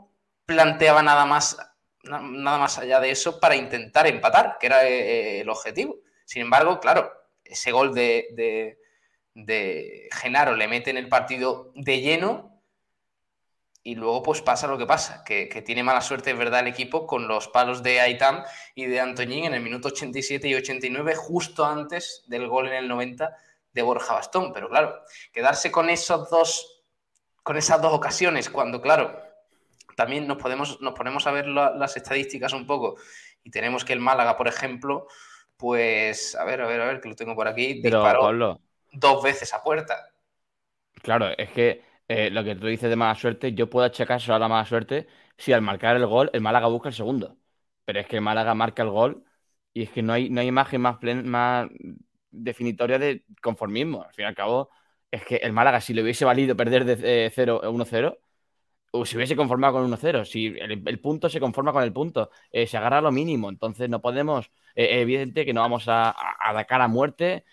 planteaba nada más, nada más allá de eso para intentar empatar, que era eh, el objetivo. Sin embargo, claro, ese gol de, de, de Genaro le mete en el partido de lleno y luego pues pasa lo que pasa, que, tiene mala suerte, es verdad, el equipo con los palos de Aitam y de Antoñín en el minuto 87 y 89, justo antes del gol en el 90 de Borja Bastón. Pero claro, quedarse con esos dos, con esas dos ocasiones, cuando claro, también nos, podemos, nos ponemos a ver las estadísticas un poco y tenemos que el Málaga, por ejemplo, pues, a ver, a ver, a ver, que lo tengo por aquí, disparó dos veces a puerta. Claro, es que eh, lo que tú dices de mala suerte, yo puedo achacar solo a la mala suerte si al marcar el gol el Málaga busca el segundo. Pero es que el Málaga marca el gol y es que no hay, no hay imagen más, más definitoria de conformismo. Al fin y al cabo, es que el Málaga, si le hubiese valido perder de 0 eh, 1-0, o si hubiese conformado con 1-0, si el, punto se conforma con el punto, eh, se agarra lo mínimo. Entonces no podemos, evidente que no vamos a, a, a, a muerte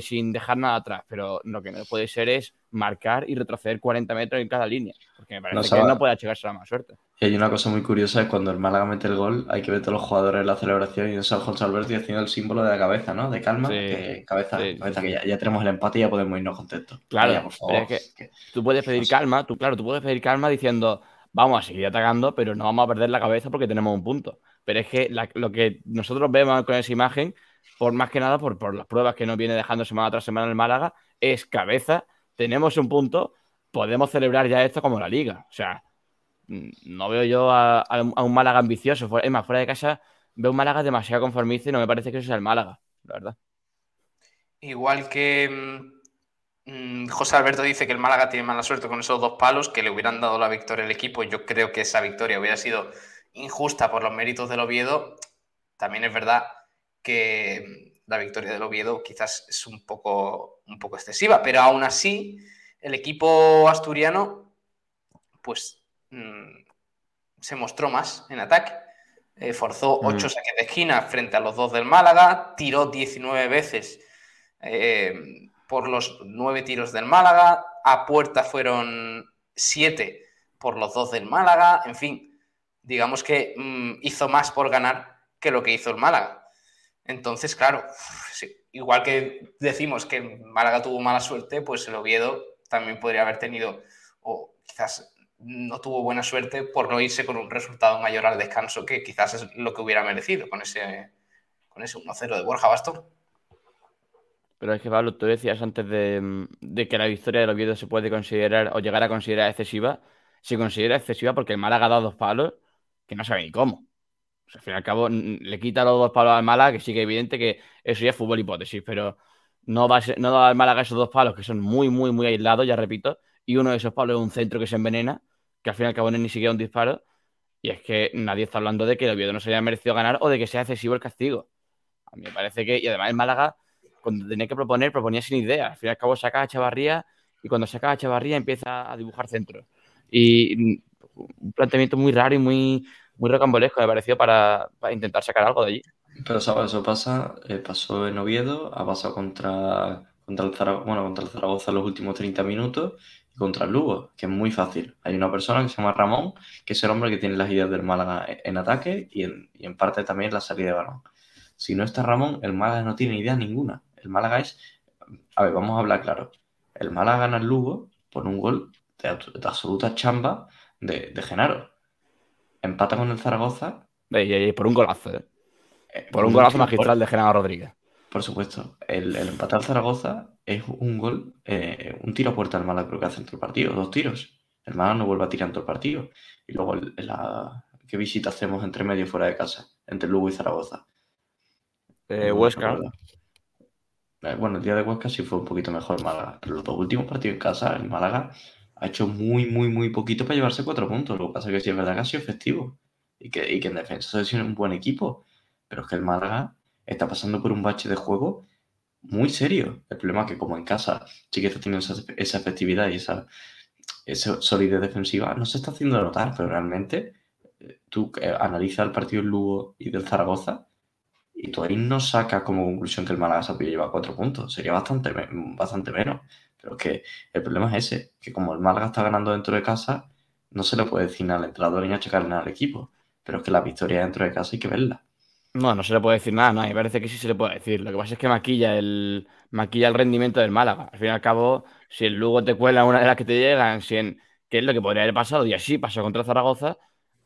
sin dejar nada atrás, pero lo que no puede ser es marcar y retroceder 40 metros en cada línea. Porque me parece que no puede achicarse la más suerte. Y hay una cosa muy curiosa, es cuando el Málaga mete el gol, hay que ver todos los jugadores en la celebración y en San José Alberti haciendo el símbolo de la cabeza, ¿no? De calma, que cabeza, cabeza que ya, tenemos el empate y ya podemos irnos contentos. Claro, es que, tú puedes pedir calma, tú, claro, tú puedes pedir calma diciendo, vamos a seguir atacando, pero no vamos a perder la cabeza porque tenemos un punto. Pero es que lo que nosotros vemos con esa imagen, por más que nada por, por las pruebas que nos viene dejando semana tras semana el Málaga, es cabeza tenemos un punto, podemos celebrar ya esto como la liga. O sea, mm, no veo yo a, un Málaga ambicioso. Es más, fuera de casa veo un Málaga demasiado conformista y no me parece que eso sea el Málaga, la verdad. Igual que mm, mm, José Alberto dice que el Málaga tiene mala suerte con esos dos palos que le hubieran dado la victoria al equipo. Yo creo que esa victoria hubiera sido injusta por los méritos del Oviedo. También es verdad que la victoria del Oviedo quizás es un poco, un poco excesiva, pero aún así el equipo asturiano pues mm, se mostró más en ataque. Eh, forzó mm. ocho saques de esquina frente a los dos del Málaga, tiró 19 veces eh, por los nueve tiros del Málaga, a puerta fueron siete por los dos del Málaga, en fin, digamos que mm, hizo más por ganar que lo que hizo el Málaga. Entonces, claro, igual que decimos que Málaga tuvo mala suerte, pues el Oviedo también podría haber tenido, o quizás no tuvo buena suerte por no irse con un resultado mayor al descanso, que quizás es lo que hubiera merecido con ese, con ese 1-0 de Borja Bastón. Pero es que, Pablo, tú decías antes de, de, que la victoria del Oviedo se puede considerar o llegar a considerar excesiva. Se considera excesiva porque el Málaga ha dado dos palos que no sabe ni cómo al fin y al cabo, le quita los dos palos al Málaga, que sí que es evidente que eso ya es fútbol hipótesis, pero no va, no da al Málaga esos dos palos que son muy, muy, muy aislados, ya repito, y uno de esos palos es un centro que se envenena, que al fin y al cabo no es ni siquiera un disparo. Y es que nadie está hablando de que el Oviedo no se haya merecido ganar o de que sea excesivo el castigo. A mí me parece que, y además el Málaga, cuando tenía que proponer, proponía sin idea. Al fin y al cabo saca a Chavarría y cuando saca a Chavarría empieza a dibujar centros. Y un planteamiento muy raro y muy, muy rocambolesco me pareció para, para intentar sacar algo de allí. Pero ¿sabes? eso pasa, eh, pasó en Oviedo, ha pasado contra, contra, el Zaragoza, bueno, contra el Zaragoza en los últimos 30 minutos y contra el Lugo, que es muy fácil. Hay una persona que se llama Ramón, que es el hombre que tiene las ideas del Málaga en ataque y en, parte también la salida de balón. Si no está Ramón, el Málaga no tiene idea ninguna. El Málaga es, a ver, vamos a hablar claro. El Málaga gana el Lugo por un gol de, absoluta chamba de Genaro. Empata con el Zaragoza. Y, y por un golazo, ¿eh? Por un golazo magistral de Genaro Rodríguez. Por supuesto. El, el empate al Zaragoza es un gol, eh, un tiro a puerta al Málaga creo que hace en todo el partido, dos tiros. El Málaga no vuelve a tirar en todo el partido. Y luego el, la, ¿qué visita hacemos entre medio fuera de casa? Entre Lugo y Zaragoza. Eh, Huesca. Eh, bueno, el día de Huesca sí fue un poquito mejor Málaga. Pero los dos últimos partidos en casa, el Málaga ha hecho muy, muy, muy poquito para llevarse cuatro puntos. Lo que pasa es que sí es verdad que ha sido efectivo. Y que, y que en defensa ha sido un buen equipo. Pero es que el Málaga está pasando por un bache de juego muy serio. El problema es que como en casa sí que está teniendo esa, efectividad y esa, esa, solidez defensiva, no se está haciendo notar, pero realmente eh, tú eh, analizas el partido del Lugo y del Zaragoza y tú ahí no sacas como conclusión que el Málaga se lleva cuatro puntos. Sería bastante, bastante menos. Pero es que el problema es ese, que como el Málaga está ganando dentro de casa, no se le puede decir nada al entrenador ni achacarle nada al equipo. Pero es que la victoria dentro de casa hay que verla. No, no se le puede decir nada, no, me parece que sí se le puede decir. Lo que pasa es que maquilla el, maquilla el rendimiento del Málaga. Al fin y al cabo, si el Lugo te cuela una de las que te llegan, si en, que es lo que podría haber pasado, y así pasó contra Zaragoza,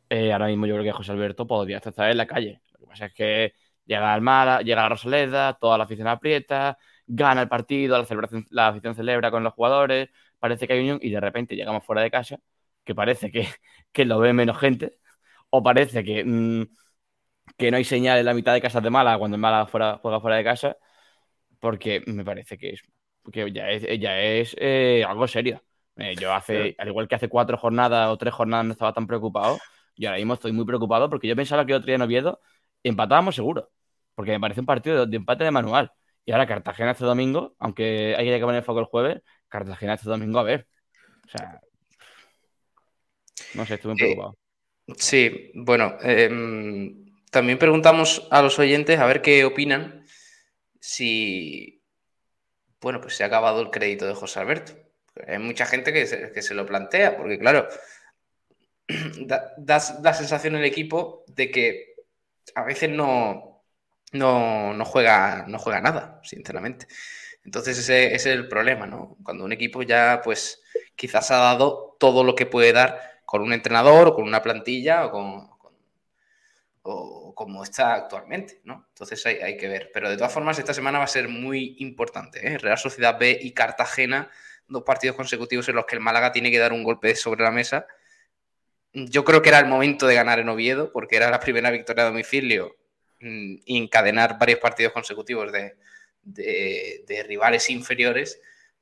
eh, ahora mismo yo creo que José Alberto podría estar en la calle. Lo que pasa es que llega al Málaga, llega a Rosaleda, toda la afición aprieta, gana el partido, la, celebración, la afición celebra con los jugadores, parece que hay unión, y de repente llegamos fuera de casa, que parece que, que lo ve menos gente, o parece que... Mmm, que no hay señal en la mitad de casas de Málaga cuando el Málaga fuera, juega fuera de casa, porque me parece que, es, que ya es, ya es eh, algo serio. Eh, yo hace, al igual que hace cuatro jornadas o tres jornadas no estaba tan preocupado, yo ahora mismo estoy muy preocupado porque yo pensaba que otro día en Oviedo empatábamos seguro, porque me parece un partido de, de empate de manual. Y ahora Cartagena este domingo, aunque hay que poner el foco el jueves, Cartagena este domingo a ver. O sea, no sé, estoy muy preocupado. Eh, sí, bueno, eh, también preguntamos a los oyentes a ver qué opinan si, bueno, pues se ha acabado el crédito de José Alberto. Hay mucha gente que se, que se lo plantea, porque claro, da, da, da, sensación en el equipo de que a veces no, no, no, juega, no juega nada, sinceramente. Entonces ese, es el problema, ¿no? Cuando un equipo ya, pues, quizás ha dado todo lo que puede dar con un entrenador o con una plantilla o con, o como está actualmente, ¿no? Entonces hay, hay, que ver. Pero de todas formas, esta semana va a ser muy importante. ¿eh? Real Sociedad B y Cartagena, dos partidos consecutivos en los que el Málaga tiene que dar un golpe sobre la mesa. Yo creo que era el momento de ganar en Oviedo, porque era la primera victoria a domicilio y encadenar varios partidos consecutivos de, rivales inferiores.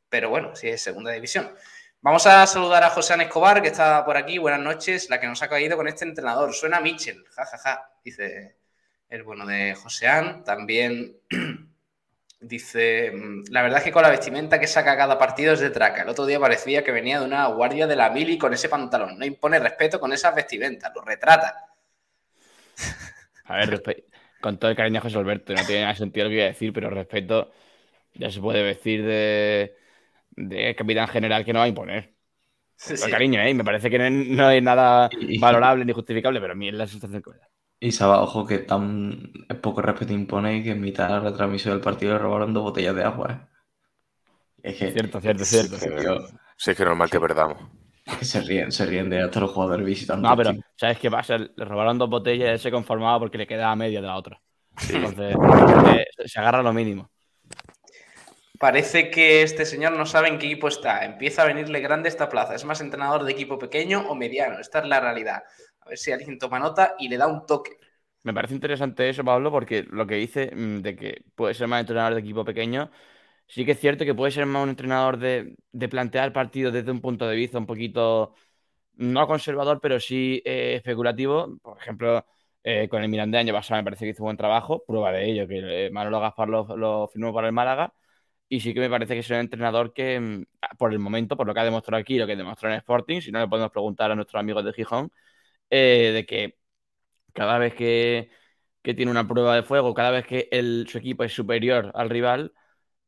Pero bueno, sí es segunda división. Vamos a saludar a José Escobar, que está por aquí. Buenas noches, la que nos ha caído con este entrenador. Suena Mitchell, jajaja, ja, ja, dice el bueno de Joseán. También dice, la verdad es que con la vestimenta que saca cada partido es de traca. El otro día parecía que venía de una guardia de la mili con ese pantalón. No impone respeto con esas vestimentas, lo retrata. A ver, con todo el cariño a José Alberto, no tiene nada sentido lo que voy a decir, pero respeto ya se puede vestir de de capitán general que no va a imponer. Sí, sí. cariño, ¿eh? me parece que no, no es nada y, valorable ni justificable, pero a mí es la sensación que me da. Y Saba, ojo, que tan poco respeto impone que en mitad de la retransmisión del partido le robaron dos botellas de agua. ¿eh? Es que, cierto, cierto, cierto. Sí, que, sí, es que normal que perdamos. Se ríen, se ríen de hasta los jugadores visitando. No, pero ¿sabes qué pasa? Le robaron dos botellas y él se conformaba porque le quedaba media de la otra. Sí. Entonces, se agarra lo mínimo. Parece que este señor no sabe en qué equipo está. Empieza a venirle grande esta plaza. ¿Es más entrenador de equipo pequeño o mediano? Esta es la realidad. A ver si alguien toma nota y le da un toque. Me parece interesante eso, Pablo, porque lo que dice mm, de que puede ser más entrenador de equipo pequeño, sí que es cierto que puede ser más un entrenador de, de plantear partidos desde un punto de vista un poquito no conservador, pero sí eh, especulativo. Por ejemplo, eh, con el Mirandés año pasado me parece que hizo un buen trabajo. Prueba de ello, que Manolo Gaspar lo, firmó para el Málaga. Y sí que me parece que es un entrenador que, mm, por el momento, por lo que ha demostrado aquí, lo que demostró en Sporting, si no le podemos preguntar a nuestros amigos de Gijón, de que cada vez que, tiene una prueba de fuego, cada vez que su equipo es superior al rival,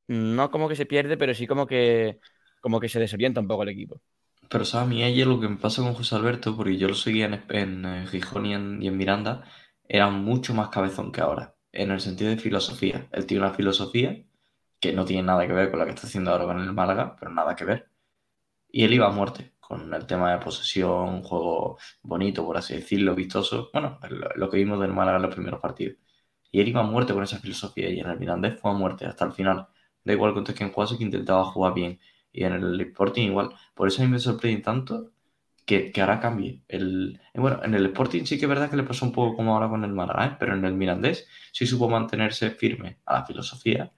no como que se pierde, pero sí como que, como que se desorienta un poco el equipo. Pero, ¿sabes? A mí ayer lo que me pasa con José Alberto, porque yo lo seguía en, en Gijón y en, Miranda, era mucho más cabezón que ahora, en el sentido de filosofía. Él tiene una filosofía que no tiene nada que ver con la que está haciendo ahora con el Málaga, pero nada que ver. Y él iba a muerte con el tema de posesión, juego bonito, por así decirlo, vistoso. Bueno, lo que vimos del Málaga en los primeros partidos. Y él iba a muerte con esa filosofía y en el Mirandés fue a muerte hasta el final. Da igual contra que en Cuasi que intentaba jugar bien y en el Sporting igual. Por eso a mí me sorprende tanto que, que ahora cambie. El, bueno, en el Sporting sí que es verdad que le pasó un poco como ahora con el Málaga, ¿eh? pero en el Mirandés sí supo mantenerse firme a la filosofía.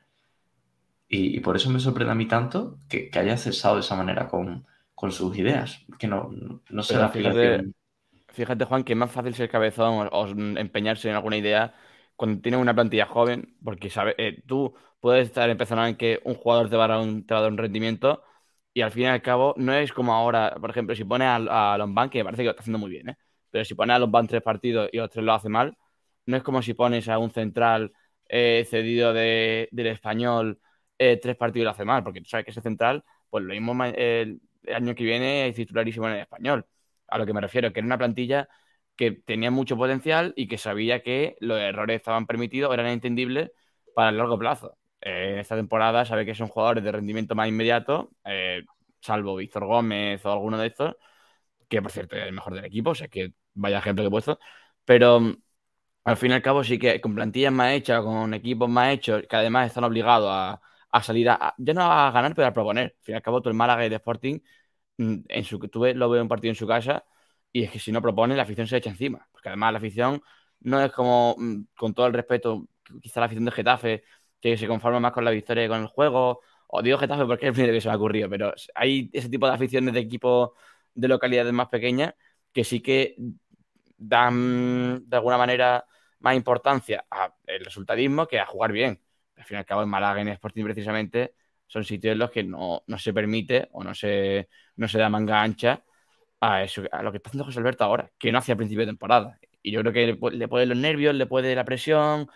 Y, por eso me sorprende a mí tanto que, que haya cesado de esa manera con, con sus ideas. Que no, no sé la fíjate, fíjate, Juan, que es más fácil ser cabezón o, empeñarse en alguna idea cuando tienes una plantilla joven, porque sabes, eh, tú puedes estar empezando en que un jugador te va, a dar un, te va a dar un rendimiento y al fin y al cabo no es como ahora, por ejemplo, si pones a, a Lombán, que me parece que lo está haciendo muy bien, ¿eh? pero si pones a Lombán tres partidos y los tres lo hace mal, no es como si pones a un central eh, cedido de, del español eh, tres partidos y lo hace mal, porque tú sabes que ese central, pues lo mismo el, año que viene es titularísimo en el español. A lo que me refiero, que era una plantilla que tenía mucho potencial y que sabía que los errores estaban permitidos, eran entendibles para el largo plazo. Eh, en esta temporada sabe que son jugadores de rendimiento más inmediato, eh, salvo Víctor Gómez o alguno de estos, que por cierto es el mejor del equipo, o sea que vaya ejemplo que he puesto, pero mm, al fin y al cabo sí que con plantillas más hechas, con equipos más hechos, que además están obligados a, salir a, ya no a ganar, pero a proponer. Al fin y al cabo, todo el Málaga y el Sporting, mm, en su, tuve, lo veo un partido en su casa, y es que si no propone, la afición se echa encima. Porque además la afición no es como, mm, con todo el respeto, quizá la afición de Getafe, que se conforma más con la victoria que con el juego. O digo Getafe porque es el primero que se me ha ocurrido, pero hay ese tipo de aficiones de equipos de localidades más pequeñas que sí que dan de alguna manera más importancia al resultadismo que a jugar bien. Al fin y al cabo, en Málaga y en Sporting precisamente son sitios en los que no, se permite o no se, no se da manga ancha a, eso, a lo que está haciendo José Alberto ahora, que no hacía principio de temporada. Y yo creo que le, le puede los nervios, le puede la presión,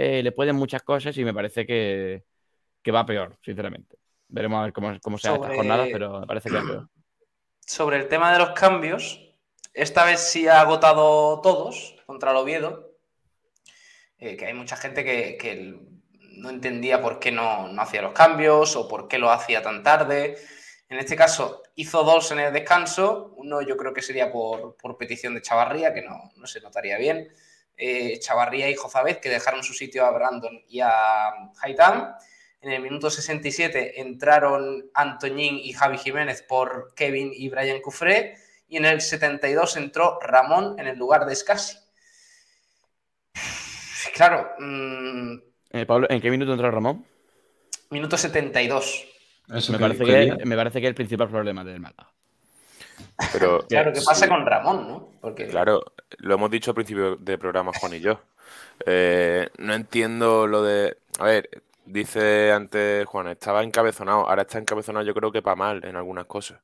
eh, le pueden muchas cosas y me parece que, va peor, sinceramente. Veremos a ver cómo, cómo se esta jornada, pero me parece que va peor. Sobre el tema de los cambios, esta vez sí ha agotado todos contra el Oviedo, eh, que hay mucha gente que, no entendía por qué no, hacía los cambios o por qué lo hacía tan tarde. En este caso hizo dos en el descanso, uno yo creo que sería por, petición de Chavarría, que no, no se notaría bien, eh, Chavarría y Jozabez, que dejaron su sitio a Brandon y a Haitán. En el minuto 67 entraron Antoñín y Javi Jiménez por Kevin y Brian Cufré. Y en el 72 entró Ramón en el lugar de Scassi. Claro. Mm, eh, Pablo, ¿en qué minuto entró Ramón? Minuto 72. Me, parece que, me parece que es el principal problema del Málaga. Pero, claro, ¿qué pasa con Ramón, no? Porque... Claro, lo hemos dicho al principio del programa, Juan y yo. Eh, no entiendo lo de. A ver, dice antes Juan, estaba encabezonado. Ahora está encabezonado, yo creo que para mal en algunas cosas.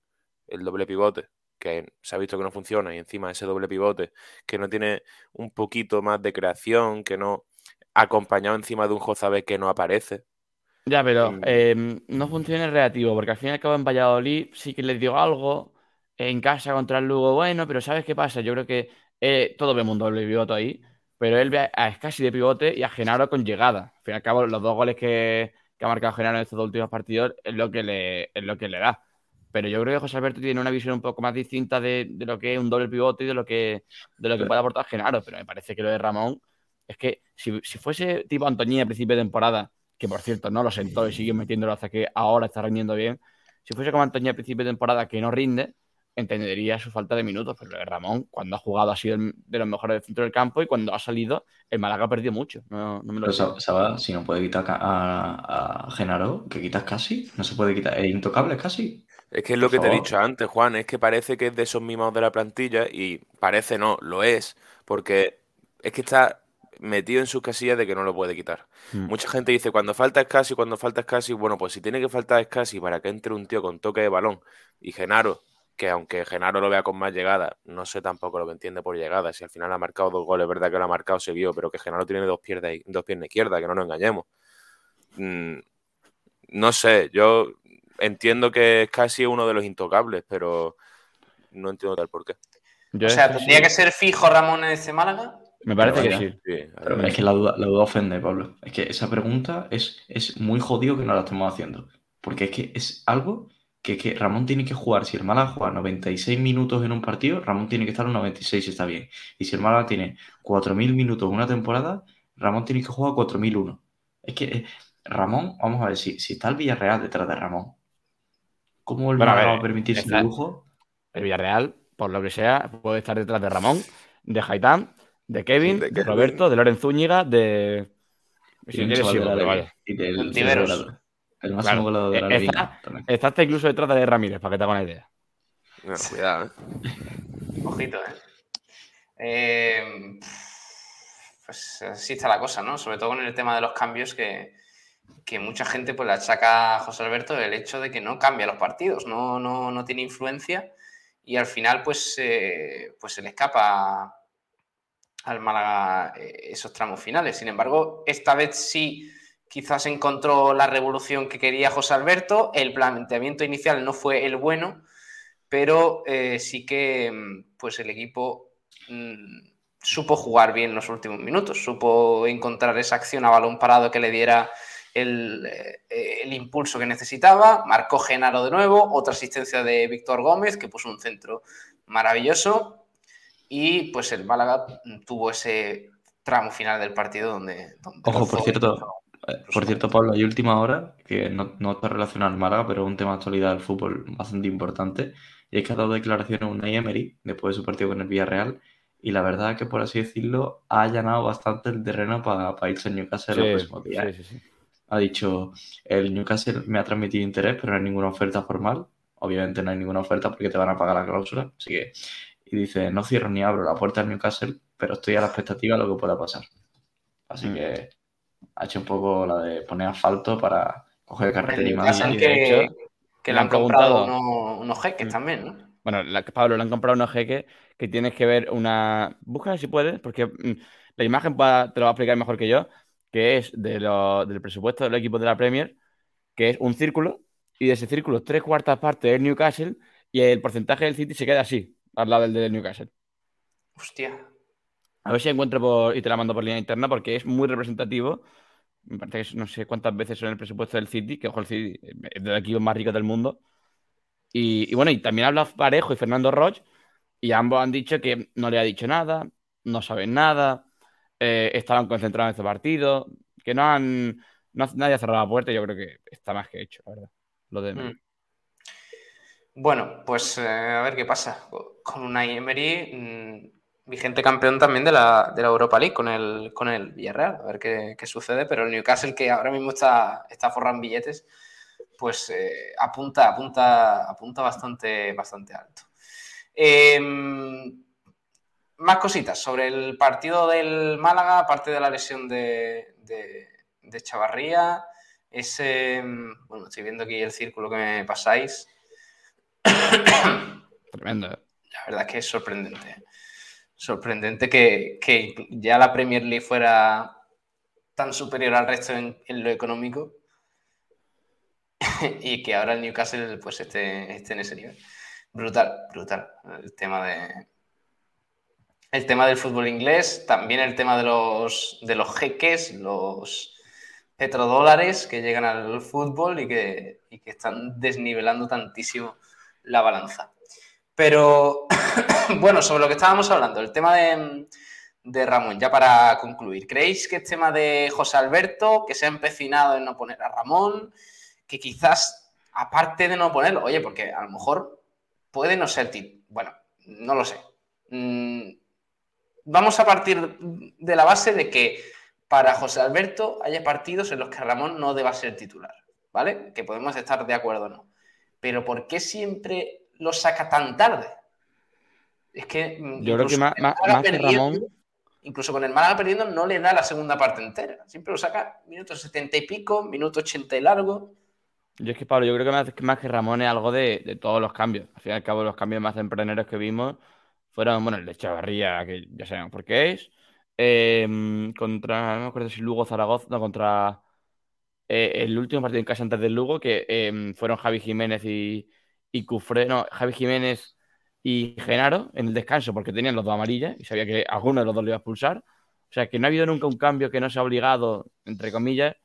El doble pivote, que se ha visto que no funciona, y encima ese doble pivote, que no tiene un poquito más de creación, que no. acompañado encima de un Jozabé que no aparece. Ya, pero mm. em, no funciona el reactivo, porque al fin y al cabo en Valladolid sí que les dio algo, en casa contra el Lugo, bueno, pero ¿sabes qué pasa? Yo creo que eh, todo vemos un doble pivote ahí, pero él ve a Scassi de pivote y a Genaro con llegada. Al fin y al cabo, los dos goles que, ha marcado Genaro en estos dos últimos partidos es lo que le, es lo que le da. Pero yo creo que José Alberto tiene una visión un poco más distinta de, lo que es un doble pivote y de lo que, de lo que puede aportar Genaro. Pero me parece que lo de Ramón es que si, fuese tipo Antoñía a principio de temporada, que por cierto no lo sentó y siguió metiéndolo hasta que ahora está rindiendo bien, si fuese como Antoñía a principio de temporada que no rinde, entendería su falta de minutos, pero Ramón, cuando ha jugado, ha sido de los mejores del centro del campo y cuando ha salido, el Málaga ha perdido mucho. No, me lo pero, si no puede quitar a, Genaro, que quitas casi, no se puede quitar, es intocable casi. Es que es lo que te he dicho antes, Juan, es que parece que es de esos mismos de la plantilla y parece no, lo es, porque es que está metido en sus casillas de que no lo puede quitar. Mm. Mucha gente dice, cuando falta Escasi, cuando falta Escasi, bueno, pues si tiene que faltar Escasi para que entre un tío con toque de balón y Genaro, que aunque Genaro lo vea con más llegada, no sé tampoco lo que entiende por llegada, si al final ha marcado dos goles, es verdad que lo ha marcado, se vio, pero que Genaro tiene dos piernas, dos piernas izquierdas, que no nos engañemos. Mm, no sé, yo entiendo que es casi uno de los intocables, pero no entiendo tal por qué. Yo O sea, es que ¿tendría sí. que ser fijo Ramón en este Málaga? Me parece que sí. Sí, Pero es que la duda, la duda ofende, Pablo. Es que esa pregunta es, es muy jodido que no la estemos haciendo. Porque es que es algo que, que Ramón tiene que jugar. Si el Málaga juega 96 minutos en un partido, Ramón tiene que estar en 96 y está bien. Y si el Málaga tiene 4.000 minutos en una temporada, Ramón tiene que jugar 4.001. Es que eh, Ramón, vamos a ver, si, si está el Villarreal detrás de Ramón, ¿cómo el Málaga ver, va a permitirse el lujo? El Villarreal, por lo que sea, puede estar detrás de Ramón, de Haitán, de Kevin, De de, Kevin. Roberto, de Loren Zúñiga, de. Y sí, la Levy. vale. Y del. El máximo Claro. de la Eh, Levy, está-. Está hasta incluso detrás de Ramírez, para que te hagas una idea. No, cuidado, ¿eh? Ojito, ¿eh? Eh, Pues así está la cosa, ¿no? Sobre todo con el tema de los cambios que, que mucha gente pues le achaca a José Alberto el hecho de que no cambia los partidos, no, no, no tiene influencia y al final pues, eh, pues se le escapa al Málaga eh, esos tramos finales. Sin embargo, esta vez sí quizás encontró la revolución que quería José Alberto, el planteamiento inicial no fue el bueno, pero eh, sí que mm, pues el equipo mm, supo jugar bien los últimos minutos, supo encontrar esa acción a balón parado que le diera eh, el, impulso que necesitaba, marcó Genaro de nuevo, otra asistencia de Víctor Gómez, que puso un centro maravilloso, y pues el Málaga tuvo ese tramo final del partido donde... donde Ojo, por cierto, eh, por cierto, Pablo, hay última hora, que no, no está relacionado al Málaga, pero es un tema de actualidad del fútbol bastante importante, y es que ha dado declaraciones Unai Emery después de su partido con el Villarreal, y la verdad es que, por así decirlo, ha allanado bastante el terreno para pa irse al Newcastle Sí, los próximos días. sí, sí, sí. Ha dicho, el Newcastle me ha transmitido interés, pero no hay ninguna oferta formal. Obviamente no hay ninguna oferta porque te van a pagar la cláusula. Así que, y dice, no cierro ni abro la puerta al Newcastle, pero estoy a la expectativa de lo que pueda pasar. Así Mm. que ha hecho un poco la de poner asfalto para coger carretera y más. Y de que, hecho, que le han han comprado preguntado- unos, unos jeques Mm. también, ¿no? Bueno, la, Pablo, le han comprado unos jeques que tienes que ver una. Búscala si puedes, porque mm, la imagen te lo va a explicar mejor que yo, que es de lo- del presupuesto del equipo de la Premier, que es un círculo, y de ese círculo tres cuartas partes es Newcastle, y el porcentaje del City se queda así, al lado del del Newcastle. Hostia. A ver si encuentro por, y te la mando por línea interna, porque es muy representativo. Me parece que es- no sé cuántas veces son el presupuesto del City, que ojo, el City es de los equipos más ricos del mundo. Y, y bueno, y también habla Parejo y Fernando Roch, y ambos han dicho que no le ha dicho nada, no saben nada, eh, estaban concentrados en este partido, que no han. no- nadie ha cerrado la puerta, y yo creo que está más que hecho, la verdad. Lo de. Mm. Bueno, pues eh, a ver qué pasa. Con Unai Emery, mm, vigente campeón también de la, de la Europa League con el, con el Villarreal. A ver qué, qué sucede. Pero el Newcastle, que ahora mismo está, está forrando billetes, pues eh, apunta, apunta, apunta bastante, bastante alto. Em, más cositas sobre el partido del Málaga, aparte de la lesión de, de, de Chavarría. Ese, bueno, estoy viendo aquí el círculo que me pasáis. Tremendo. Verdad que es sorprendente. Sorprendente que, que ya la Premier League fuera tan superior al resto en, en lo económico y que ahora el Newcastle pues esté, esté en ese nivel. Brutal, brutal. El tema de. El tema del fútbol inglés, también el tema de los, de los jeques, los petrodólares que llegan al fútbol y que, y que están desnivelando tantísimo la balanza. Pero bueno, sobre lo que estábamos hablando, el tema de, Ramón, ya para concluir, ¿creéis que el tema de José Alberto, que se ha empecinado en no poner a Ramón, que quizás, aparte de no ponerlo, oye, porque a lo mejor puede no ser titular, bueno, no lo sé. Mm, vamos a partir de la base de que para José Alberto haya partidos en los que Ramón no deba ser titular, ¿vale? Que podemos estar de acuerdo o no. pero ¿por qué siempre lo saca tan tarde? Es que. mm, Yo creo que más, que Ramón, Incluso con el Málaga perdiendo, no le da la segunda parte entera. Siempre lo saca minutos 70 y pico, minuto 80 y largo. yo es que Pablo, yo creo que más, que más que Ramón es algo de, de todos los cambios. Al fin y al cabo, los cambios más tempraneros que vimos fueron, bueno, el de Chavarría, que ya sabemos por qué es. eh, contra, no me acuerdo si Lugo Zaragoza, no, contra eh, el último partido en casa antes del Lugo, que eh, fueron Javi Jiménez y, y Cufré, no, Javi Jiménez y Genaro en el descanso, porque tenían los dos amarillas y sabía que alguno de los dos lo iba a expulsar. O sea, que no ha habido nunca un cambio que no se ha obligado, entre comillas,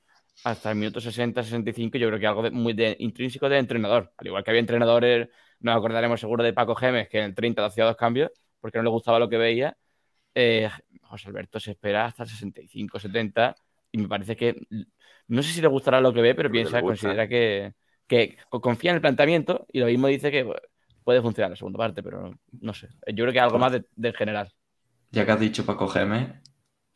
hasta el minuto 60-65. Yo creo que algo de- muy de- intrínseco del entrenador. Al igual que había entrenadores, nos acordaremos seguro de Paco Gemes, que en el 30 hacía dos cambios porque no le gustaba lo que veía. Eh, José Alberto se espera hasta el 65-70 y me parece que no sé si le gustará lo que ve, pero piensa, le considera que, que confía en el planteamiento y lo mismo dice que puede funcionar la segunda parte, pero no sé. Yo creo que algo más de- del general. Ya que has dicho Paco Gemes,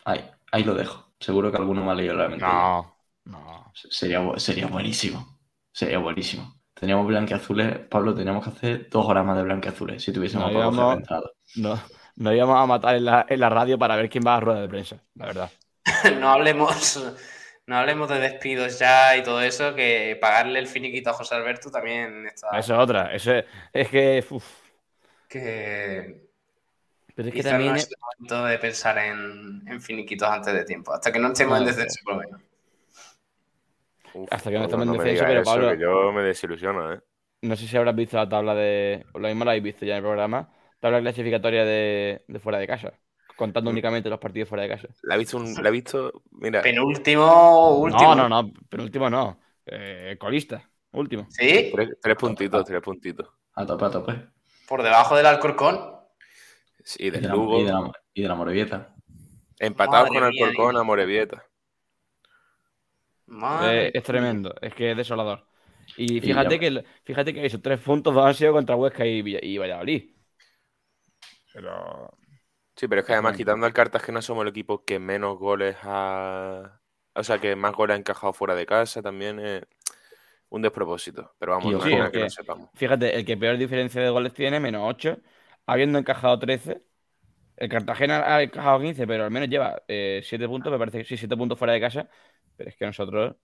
ahí, ahí lo dejo. Seguro que alguno me ha leído la mente. No, no. Sería, sería buenísimo. Sería buenísimo. Teníamos blanqueazules, Pablo, teníamos que hacer dos horas más de blanqueazules si tuviésemos No, a Paco íbamos-. No, nos íbamos a matar en la, en la radio para ver quién va a rueda de prensa, la verdad. no hablemos. No hablemos de despidos ya y todo eso, que pagarle el finiquito a José Alberto también está. Eso es otra. Eso es, es que. uf. Que Pero es que también. no es- el momento de pensar en, en finiquitos antes de tiempo, hasta que no estemos en descenso, por lo menos. Uf, Hasta que no Pablo, estamos en descenso, pero eso, Pablo- que yo me desilusiono, ¿eh? No sé si habrás visto la tabla de. Lo mismo la habéis visto ya en el programa. Tabla clasificatoria de, de fuera de casa. Contando únicamente los partidos fuera de casa. La he visto, un- la visto, mira, Penúltimo, último. No, no, no. Penúltimo no. Eh, colista. Último. Sí, tres, tres puntitos, tres puntitos. A tope, a tope. por debajo del Alcorcón. Sí, Y del de la, Lugo, y de la, y de la Morevieta. empatados Madre con Alcorcón eh. a Morevieta. Madre Eh, es tremendo. Es que es desolador. Y Y fíjate que, fíjate que esos tres puntos dos han sido contra Huesca y, y Valladolid. Pero. Sí, pero es que además quitando al Cartagena somos el equipo que menos goles ha... O sea, que más goles ha encajado fuera de casa también es un despropósito. Pero vamos, ojo, nada que que- no sepamos. Fíjate, el que peor diferencia de goles tiene, menos 8, habiendo encajado 13. El Cartagena ha encajado 15, pero al menos lleva 7 puntos, me parece que sí, 7 puntos fuera de casa. Pero es que nosotros,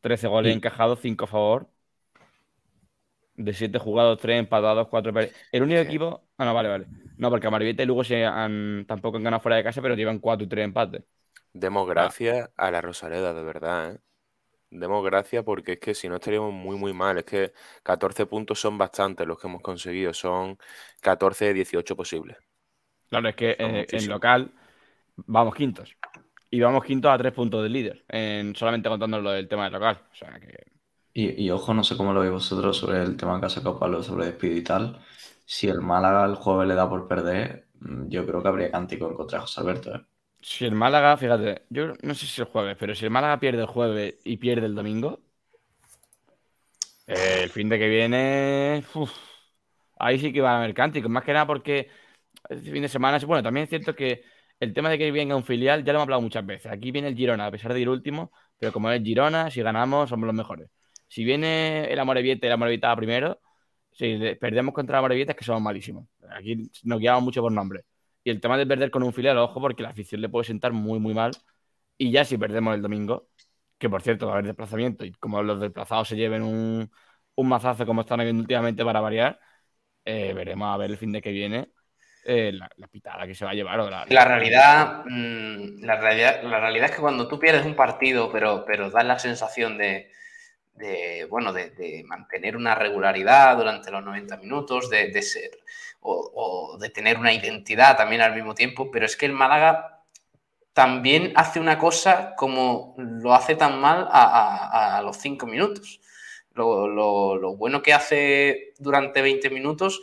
13 goles encajados, 5 a favor. De 7 jugados, 3 empatados, 4 perdidos. El único equipo. Ah, no, vale, vale. No, porque Amarvieta y Lugo se han, tampoco han ganado fuera de casa, pero llevan 4 y 3 empates. Demos gracias a la Rosaleda, de verdad, ¿eh? Demos gracias porque es que si no estaríamos muy, muy mal. Es que 14 puntos son bastantes los que hemos conseguido. Son 14 de 18 posibles. Claro, es que eh, en local vamos quintos. Y vamos quintos a tres puntos del líder, en, solamente contando lo del tema del local. O sea que. Y, y ojo, no sé cómo lo veis vosotros sobre el tema que ha sacado Pablo sobre despido y tal. Si el Málaga el jueves le da por perder, mm, yo creo que habría cántico en contra de José Alberto. ¿eh? Si el Málaga, fíjate, yo no sé si el jueves, pero si el Málaga pierde el jueves y pierde el domingo, eh, el fin de que viene. ahí sí que va a haber cánticos. Más que nada porque este fin de semana. Bueno, también es cierto que el tema de que venga un filial ya lo hemos hablado muchas veces. Aquí viene el Girona, a pesar de ir último, pero como es Girona, si ganamos, somos los mejores. Si viene el Amorebieta y el Amorebieta primero, si de- perdemos contra el Amorebieta es que somos malísimos. Aquí nos guiamos mucho por nombre. Y el tema de perder con un filial, ojo, porque la afición le puede sentar muy, muy mal. Y ya si perdemos el domingo, que por cierto va a haber desplazamiento, y como los desplazados se lleven un, un mazazo como están habiendo últimamente para variar, eh, veremos a ver el fin de que viene eh, la, la pitada que se va a llevar. O la, La realidad, mm, la realidad, la realidad es que cuando tú pierdes un partido, pero, pero das la sensación de, de, bueno, de, mantener una regularidad durante los 90 minutos, de, ser o, de tener una identidad también al mismo tiempo, pero es que el Málaga también hace una cosa como lo hace tan mal a, los 5 minutos. Lo, bueno que hace durante 20 minutos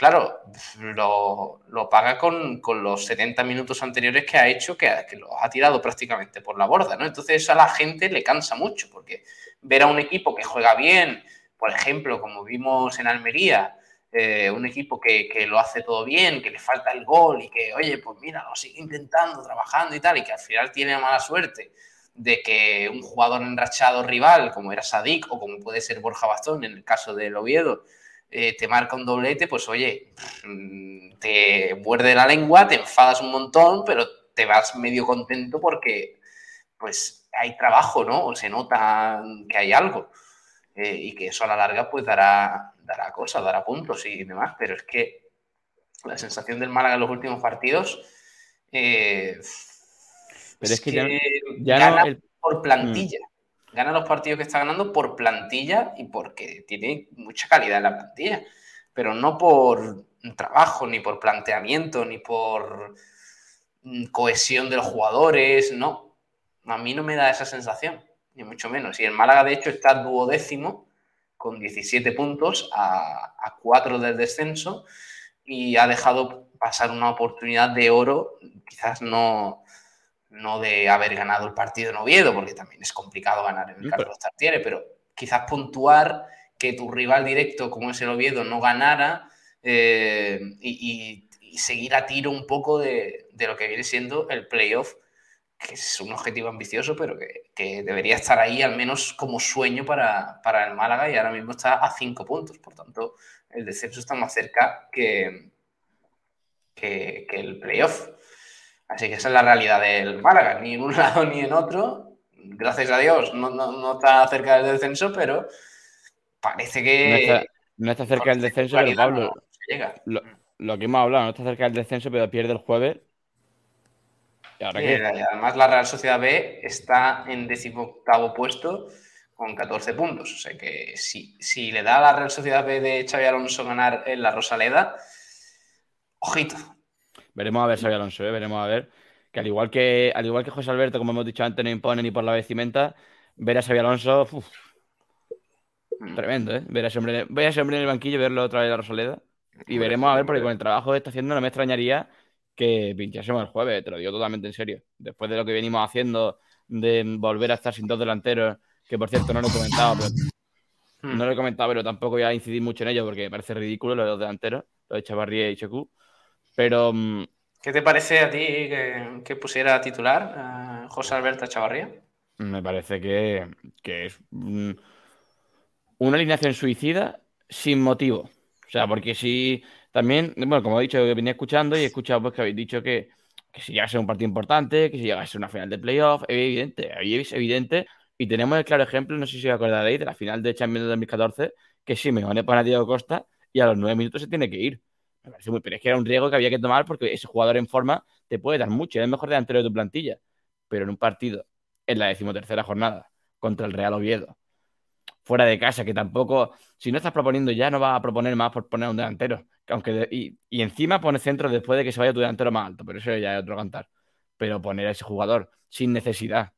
claro, lo, lo paga con, con los 70 minutos anteriores que ha hecho, que, que los ha tirado prácticamente por la borda, ¿no? Entonces eso a la gente le cansa mucho, porque ver a un equipo que juega bien, por ejemplo, como vimos en Almería, eh, un equipo que, que lo hace todo bien, que le falta el gol y que, oye, pues mira, lo sigue intentando, trabajando y tal, y que al final tiene mala suerte de que un jugador enrachado rival, como era Sadik o como puede ser Borja Bastón en el caso del Oviedo, eh, te marca un doblete, pues oye, mm, te muerde la lengua, te enfadas un montón, pero te vas medio contento porque pues hay trabajo, ¿no? O se nota que hay algo. Eh, y que eso a la larga pues dará, dará cosas, dará puntos y demás, pero es que la sensación del Málaga en los últimos partidos eh, pero es, que, ya, gana por plantilla. Mm. Gana los partidos que está ganando por plantilla y porque tiene mucha calidad en la plantilla, pero no por trabajo, ni por planteamiento, ni por mm, cohesión de los jugadores, no. A mí no me da esa sensación, ni mucho menos. Y el Málaga, de hecho, está duodécimo con 17 puntos a, a 4 del descenso y ha dejado pasar una oportunidad de oro, quizás no, no de haber ganado el partido en Oviedo, porque también es complicado ganar en el Carlos Tartiere, pero quizás puntuar que tu rival directo, como es el Oviedo, no ganara eh, y, seguir a tiro un poco de, lo que viene siendo el playoff, que es un objetivo ambicioso, pero que, debería estar ahí al menos como sueño para, el Málaga y ahora mismo está a cinco puntos. Por tanto, el descenso está más cerca que, que el playoff. Así que esa es la realidad del Málaga, ni en un lado ni en otro. Gracias a Dios, no, está cerca del descenso, pero parece que. No está, cerca del descenso, pero Pablo. Lo, que hemos hablado, no está cerca del descenso, pero pierde el jueves. ¿Y además, la Real Sociedad B está en decimoctavo puesto con 14 puntos. O sea que si, si le da a la Real Sociedad B de Xavi Alonso ganar en la Rosaleda, ojito, Veremos a ver Xavi Alonso, ¿eh? veremos a ver. Que al igual que al igual que José Alberto, como hemos dicho antes, no impone ni por la vestimenta, ver a Xavi Alonso, tremendo, ¿eh? Ver a ese hombre, a ese hombre en el banquillo, verlo otra vez a la Rosaleda. Y veremos a ver, porque con el trabajo que está haciendo no me extrañaría que pinchásemos el jueves, te lo digo totalmente en serio. Después de lo que venimos haciendo, de volver a estar sin dos delanteros, que por cierto no lo he comentado, pero hmm. no lo he comentado, pero tampoco voy a incidir mucho en ello porque me parece ridículo lo de los delanteros, lo de Chavarría y Checu. Pero. Mm, ¿Qué te parece a ti que, pusiera titular a José Alberto Chavarría? Me parece que, es una alineación suicida sin motivo. O sea, porque si también, bueno, como he dicho, que venía escuchando y he escuchado pues, que habéis dicho que, si llega a ser un partido importante, que si llega a ser una final de playoff, es evidente, es evidente. Y tenemos el claro ejemplo, no sé si os acordaréis, de la final de Champions de 2014, que si me pone a Diego Costa y a los nueve minutos se tiene que ir. Me parece muy, pero es que era un riesgo que había que tomar porque ese jugador en forma te puede dar mucho, es el mejor delantero de tu plantilla. Pero en un partido, en la decimotercera jornada, contra el Real Oviedo, fuera de casa, que tampoco, si no estás proponiendo ya, no vas a proponer más por poner un delantero. Aunque y, encima pone centro después de que se vaya tu delantero más alto, pero eso ya es otro cantar. Pero poner a ese jugador sin necesidad,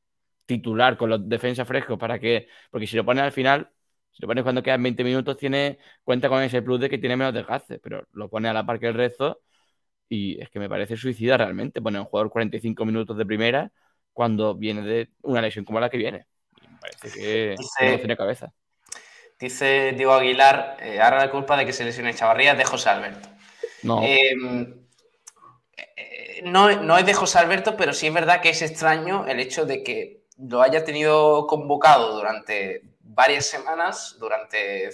titular con los defensas frescos, para que, porque si lo pones al final, si lo pones cuando quedan 20 minutos, tiene, cuenta con ese plus de que tiene menos desgaste, pero lo pone a la par que el resto y es que me parece suicida realmente poner a un jugador 45 minutos de primera cuando viene de una lesión como la que viene. me parece que no tiene cabeza. Dice Diego Aguilar, eh, ahora la culpa de que se lesione Chavarría es de José Alberto. No. Em, eh, no, no es de José Alberto, pero sí es verdad que es extraño el hecho de que lo haya tenido convocado durante varias semanas, durante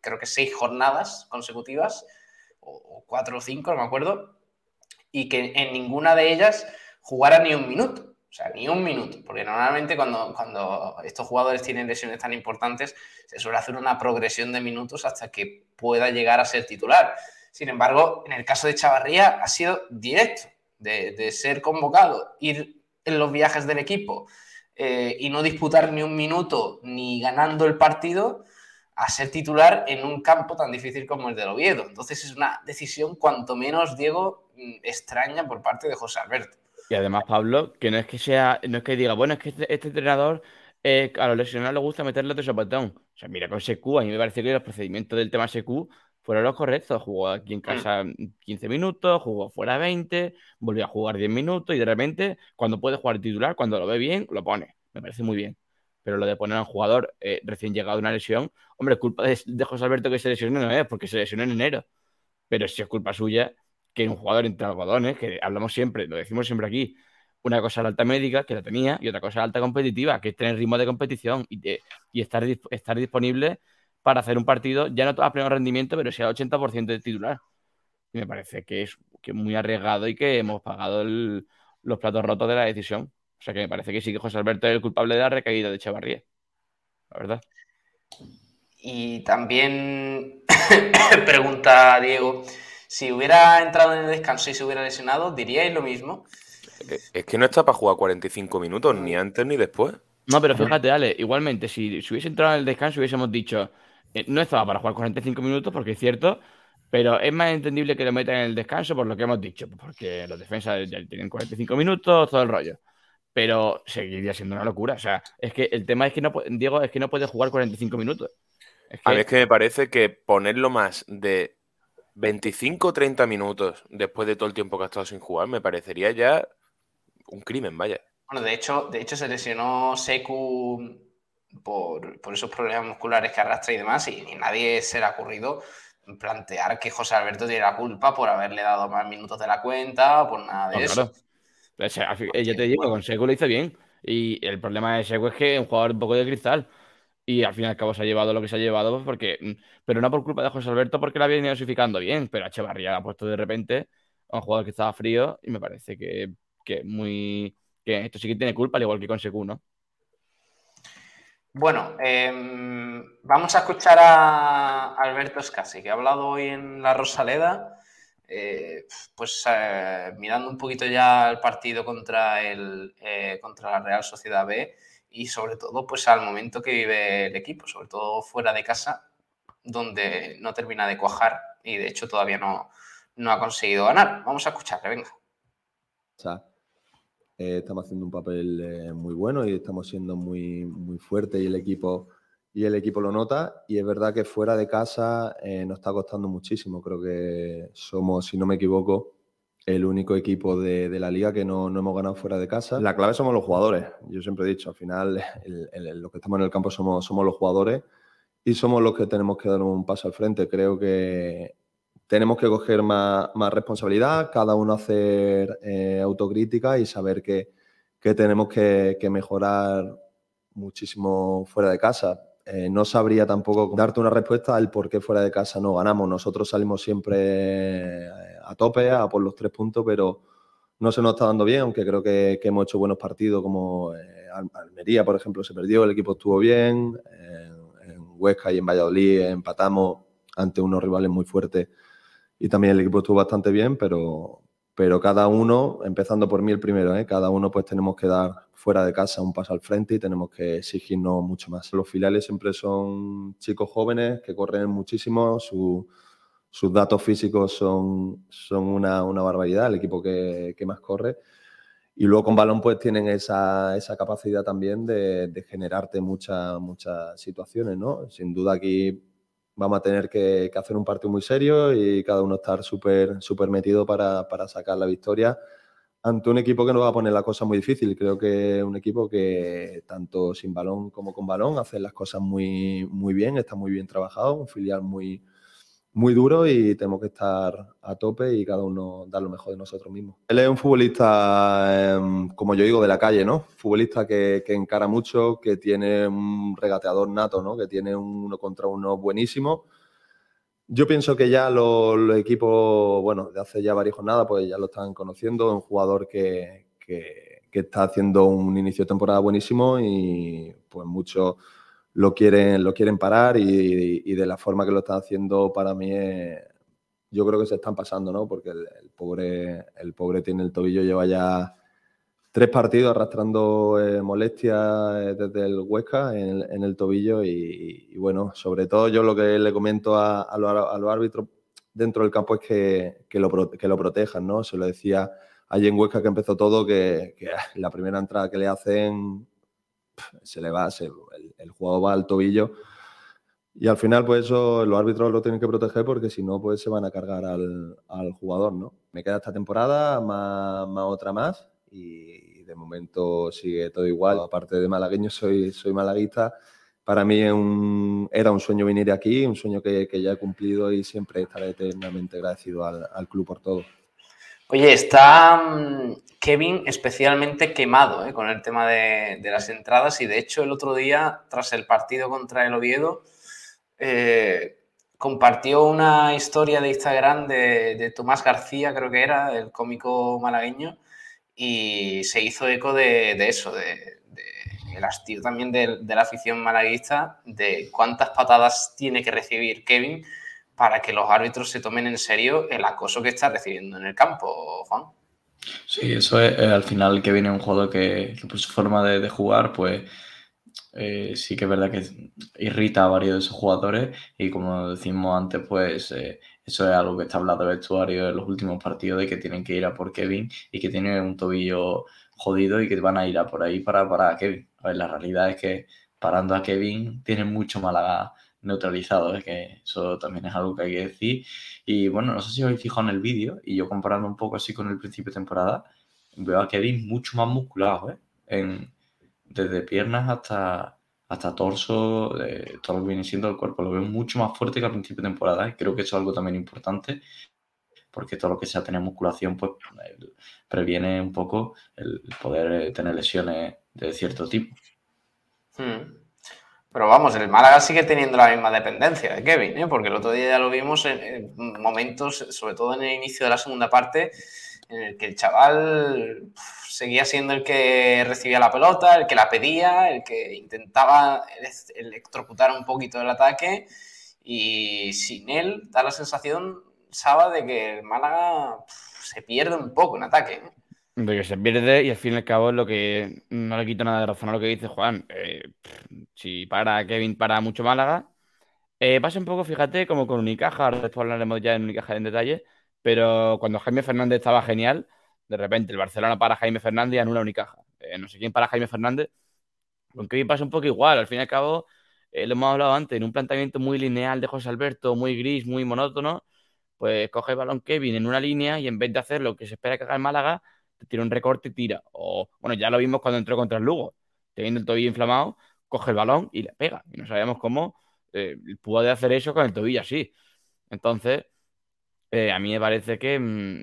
creo que seis jornadas consecutivas, o, cuatro o cinco, no me acuerdo, y que en ninguna de ellas jugara ni un minuto. O sea, ni un minuto, porque normalmente cuando, cuando estos jugadores tienen lesiones tan importantes, se suele hacer una progresión de minutos hasta que pueda llegar a ser titular. Sin embargo, en el caso de Chavarría ha sido directo, de, de ser convocado, ir en los viajes del equipo, eh, y no disputar ni un minuto ni ganando el partido a ser titular en un campo tan difícil como el del Oviedo. Entonces es una decisión cuanto menos, Diego, mm, extraña por parte de José Alberto. Y además, Pablo, que no es que sea, no es que diga, bueno, es que este, este entrenador eh, a los lesionados le gusta meterle otro sopetón. O sea, mira, con SQ, a mí me parece que los procedimientos del tema SQ fueron los correctos. Jugó aquí en mm. casa 15 minutos, jugó fuera 20, volvió a jugar 10 minutos y de repente, cuando puede jugar titular, cuando lo ve bien, lo pone. Me parece muy bien. Pero lo de poner a un jugador eh, recién llegado de una lesión, hombre, culpa de, José Alberto que se lesionó no es, porque se lesionó en enero. Pero si es culpa suya que un jugador entre algodones, que hablamos siempre, lo decimos siempre aquí, Una cosa es la alta médica, que la tenía, y otra cosa es la alta competitiva, que es tener ritmo de competición y, y estar, estar disponible para hacer un partido, ya no a pleno rendimiento, pero sí al 80% de titular. Y me parece que es que muy arriesgado y que hemos pagado los platos rotos de la decisión. O sea que me parece que sí que José Alberto es el culpable de la recaída de Echevarría. La verdad. Y también pregunta Diego, si hubiera entrado en el descanso y se hubiera lesionado, ¿diríais lo mismo? Es que no está para jugar 45 minutos, ni antes ni después. No, pero fíjate, Ale, igualmente, si, si hubiese entrado en el descanso, hubiésemos dicho, eh, no estaba para jugar 45 minutos, porque es cierto, pero es más entendible que lo metan en el descanso por lo que hemos dicho, porque los defensas ya tienen 45 minutos, todo el rollo. Pero seguiría siendo una locura. O sea, es que el tema es que no, Diego, es que no puede jugar 45 minutos. A mí es que me parece que ponerlo más de 25 o 30 minutos después de todo el tiempo que ha estado sin jugar me parecería ya un crimen, vaya. Bueno, de hecho, de hecho se lesionó Seku por, esos problemas musculares que arrastra y demás, y, nadie se le ha ocurrido plantear que José Alberto tiene la culpa por haberle dado más minutos de la cuenta o por nada de eso. Eh, ya te digo, con Seku lo hizo bien. Y el problema de Seku es que es un jugador un poco de cristal. Y al fin y al cabo se ha llevado lo que se ha llevado, pues, porque, mm, pero no por culpa de José Alberto, porque la había dosificando bien. Pero Echevarría ha puesto de repente a un jugador que estaba frío y me parece que, que muy. que esto sí que tiene culpa, al igual que con Seku, ¿no? Bueno, em, vamos a escuchar a Alberto Scassi, que ha hablado hoy en La Rosaleda, eh, pues eh, mirando un poquito ya el partido contra, el, eh, contra la Real Sociedad B y sobre todo pues al momento que vive el equipo, sobre todo fuera de casa, donde no termina de cuajar y de hecho todavía no, no ha conseguido ganar. Vamos a escucharle, venga. Eh, estamos haciendo un papel eh, muy bueno y estamos siendo muy, muy fuertes y el equipo y el equipo lo nota y es verdad que fuera de casa eh, nos está costando muchísimo. Creo que somos, si no me equivoco, el único equipo de, la liga que no, hemos ganado fuera de casa. La clave somos los jugadores. Yo siempre he dicho, al final los que estamos en el campo somos, somos los jugadores y somos los que tenemos que dar un paso al frente. Creo que tenemos que coger más, responsabilidad, cada uno hacer eh, autocrítica y saber que, tenemos que, mejorar muchísimo fuera de casa. Eh, no sabría tampoco darte una respuesta al por qué fuera de casa no ganamos. Nosotros salimos siempre eh, a tope, a por los tres puntos, pero no se nos está dando bien, aunque creo que, hemos hecho buenos partidos, como Almería, por ejemplo, se perdió, el equipo estuvo bien, en Huesca y en Valladolid empatamos ante unos rivales muy fuertes y también el equipo estuvo bastante bien, pero, pero cada uno, empezando por mí el primero, ¿eh? cada uno pues tenemos que dar fuera de casa un paso al frente y tenemos que exigirnos mucho más. Los filiales siempre son chicos jóvenes que corren muchísimo, sus datos físicos son, son una, una barbaridad, el equipo que, que, más corre. Y luego con balón pues tienen esa, esa capacidad también de, de generarte muchas muchas situaciones, ¿no? Sin duda aquí vamos a tener que, hacer un partido muy serio y cada uno estar súper super metido para, sacar la victoria ante un equipo que nos va a poner la cosa muy difícil. Creo que un equipo que tanto sin balón como con balón hace las cosas muy, muy bien, está muy bien trabajado, un filial muy, muy duro y tenemos que estar a tope y cada uno dar lo mejor de nosotros mismos. Él es un futbolista, em, como yo digo, de la calle, ¿no? Futbolista que, encara mucho, que tiene un regateador nato, ¿no? Que tiene uno contra uno buenísimo. Yo pienso que ya los, equipos, bueno, de hace ya varias jornadas, pues ya lo están conociendo, un jugador que, que, que está haciendo un inicio de temporada buenísimo y pues mucho lo quieren, lo quieren parar y, de la forma que lo están haciendo para mí yo creo que se están pasando, ¿no? Porque el, pobre, el pobre tiene el tobillo, lleva ya tres partidos arrastrando eh, molestias eh, desde el Huesca en, el tobillo y, bueno, sobre todo yo lo que le comento a, a, los, árbitros dentro del campo es que, que, lo, que lo protejan, ¿no? Se lo decía allí en Huesca que empezó todo, que, que la primera entrada que le hacen se le va, el, juego va al tobillo. Y al final, pues eso los árbitros lo tienen que proteger porque si no, pues se van a cargar al, jugador, ¿no? Me queda esta temporada, más, otra más y de momento sigue todo igual. Aparte de malagueño, soy, soy malaguista. Para mí era un sueño venir aquí, un sueño que, ya he cumplido y siempre estaré eternamente agradecido al, al club por todo. Oye, está mm, Kevin especialmente quemado ¿eh? con el tema de, las entradas y de hecho el otro día, tras el partido contra el Oviedo, eh, compartió una historia de Instagram de, Tomás García, creo que era, el cómico malagueño, y se hizo eco de, eso, de, el hastío también de, la afición malaguista, de cuántas patadas tiene que recibir Kevin para que los árbitros se tomen en serio el acoso que está recibiendo en el campo, Juan. Sí, eso es, al final que viene un juego que, por su forma de, jugar, pues eh, sí que es verdad que irrita a varios de esos jugadores y como decimos antes, pues eh, eso es algo que está hablando el vestuario en los últimos partidos de que tienen que ir a por Kevin y que tiene un tobillo jodido y que van a ir a por ahí para parar a Kevin. A ver, la realidad es que parando a Kevin tienen mucho Málaga neutralizado, es que eso también es algo que hay que decir. Y bueno, no sé si os habéis fijado en el vídeo, y yo comparando un poco así con el principio de temporada, veo a Kevin mucho más musculado, ¿eh? Desde piernas hasta, hasta torso, todo lo que viene siendo el cuerpo, lo veo mucho más fuerte que al principio de temporada, y creo que eso es algo también importante, porque todo lo que sea tener musculación, pues previene un poco el poder eh, tener lesiones de cierto tipo. Hmm. Pero vamos, el Málaga sigue teniendo la misma dependencia de Kevin, ¿eh? porque el otro día ya lo vimos en, momentos, sobre todo en el inicio de la segunda parte, en el que el chaval seguía siendo el que recibía la pelota, el que la pedía, el que intentaba electrocutar un poquito el ataque y sin él da la sensación, Saba, de que el Málaga se pierde un poco en ataque. ¿eh? De que se pierde y al fin y al cabo lo que no le quito nada de razón a lo que dice Juan. Eh, si para Kevin para mucho Málaga, eh, pasa un poco, fíjate, como con Unicaja, ahora después hablaremos ya en Unicaja en detalle, pero cuando Jaime Fernández estaba genial, de repente el Barcelona para Jaime Fernández y anula Unicaja. Eh, no sé quién para Jaime Fernández, con Kevin pasa un poco igual, al fin y al cabo, eh, lo hemos hablado antes, en un planteamiento muy lineal de José Alberto, muy gris, muy monótono, pues coge el balón Kevin en una línea y en vez de hacer lo que se espera que haga el Málaga, tira un recorte y tira. O, bueno, ya lo vimos cuando entró contra el Lugo, teniendo el tobillo inflamado, coge el balón y le pega. Y no sabemos cómo eh, puede hacer eso con el tobillo así. Entonces, eh, a mí me parece que, mm,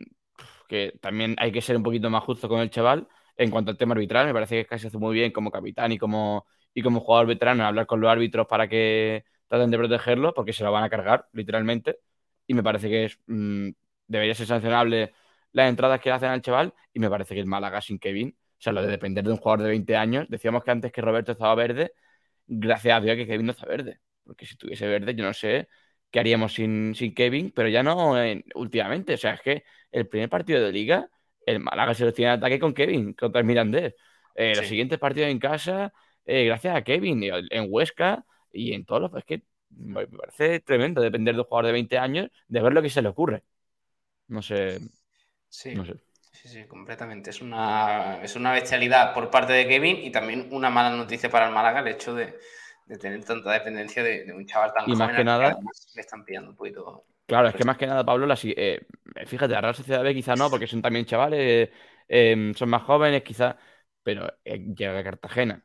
que también hay que ser un poquito más justo con el chaval en cuanto al tema arbitral. Me parece que casi hace muy bien como capitán y como, y como jugador veterano hablar con los árbitros para que traten de protegerlo, porque se lo van a cargar, literalmente. Y me parece que es, mm, debería ser sancionable las entradas que le hacen al chaval y me parece que el Málaga sin Kevin, o sea, lo de depender de un jugador de 20 años, decíamos que antes que Roberto estaba verde, gracias a Dios que Kevin no está verde, porque si estuviese verde yo no sé qué haríamos sin, sin Kevin, pero ya no últimamente, o sea, es que el primer partido de liga, el Málaga se lo tiene en ataque con Kevin, contra el Mirandés. Eh, Los siguientes partidos en casa, eh, gracias a Kevin, en Huesca y en todos los... Es que me parece tremendo depender de un jugador de 20 años, de ver lo que se le ocurre. No sé, Sí. Sí, sí, completamente. Es una, es una bestialidad por parte de Kevin y también una mala noticia para el Málaga el hecho de, tener tanta dependencia de, un chaval tan y más que nada le están pillando un poquito. Claro, es que más que nada, Pablo, la, eh, fíjate, la Real Sociedad B quizá no, porque son también chavales, em, son más jóvenes quizá, pero eh, llega a Cartagena,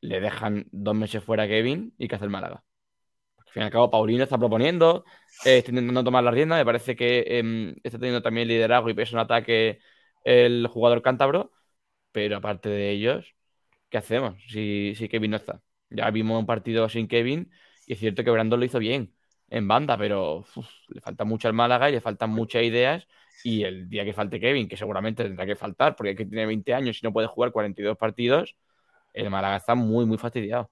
le dejan dos meses fuera a Kevin y ¿qué hace el Málaga? Fin y al cabo, Paulino está proponiendo, eh, está intentando tomar la rienda. Me parece que em, está teniendo también liderazgo y peso en ataque el jugador cántabro. Pero aparte de ellos, ¿qué hacemos si, si Kevin no está? Ya vimos un partido sin Kevin y es cierto que Brandon lo hizo bien en banda, pero le falta mucho al Málaga y le faltan muchas ideas. Y el día que falte Kevin, que seguramente tendrá que faltar porque hay que tiene 20 años y no puede jugar 42 partidos, el Málaga está muy, muy fastidiado.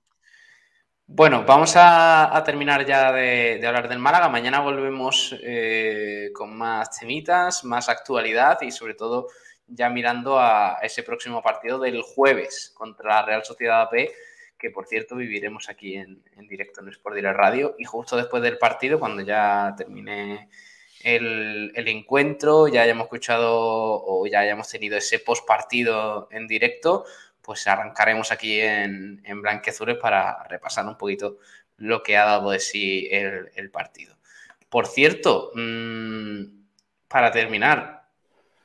Bueno, vamos a, terminar ya de, hablar del Málaga. Mañana volvemos eh, con más temitas, más actualidad y sobre todo ya mirando a ese próximo partido del jueves contra la Real Sociedad AP, que por cierto viviremos aquí en, directo en Sport Direct Radio. Y justo después del partido, cuando ya termine el, el, encuentro, ya hayamos escuchado o ya hayamos tenido ese post partido en directo, pues arrancaremos aquí en, en para repasar un poquito lo que ha dado de sí el, partido. Por cierto, mm, para terminar,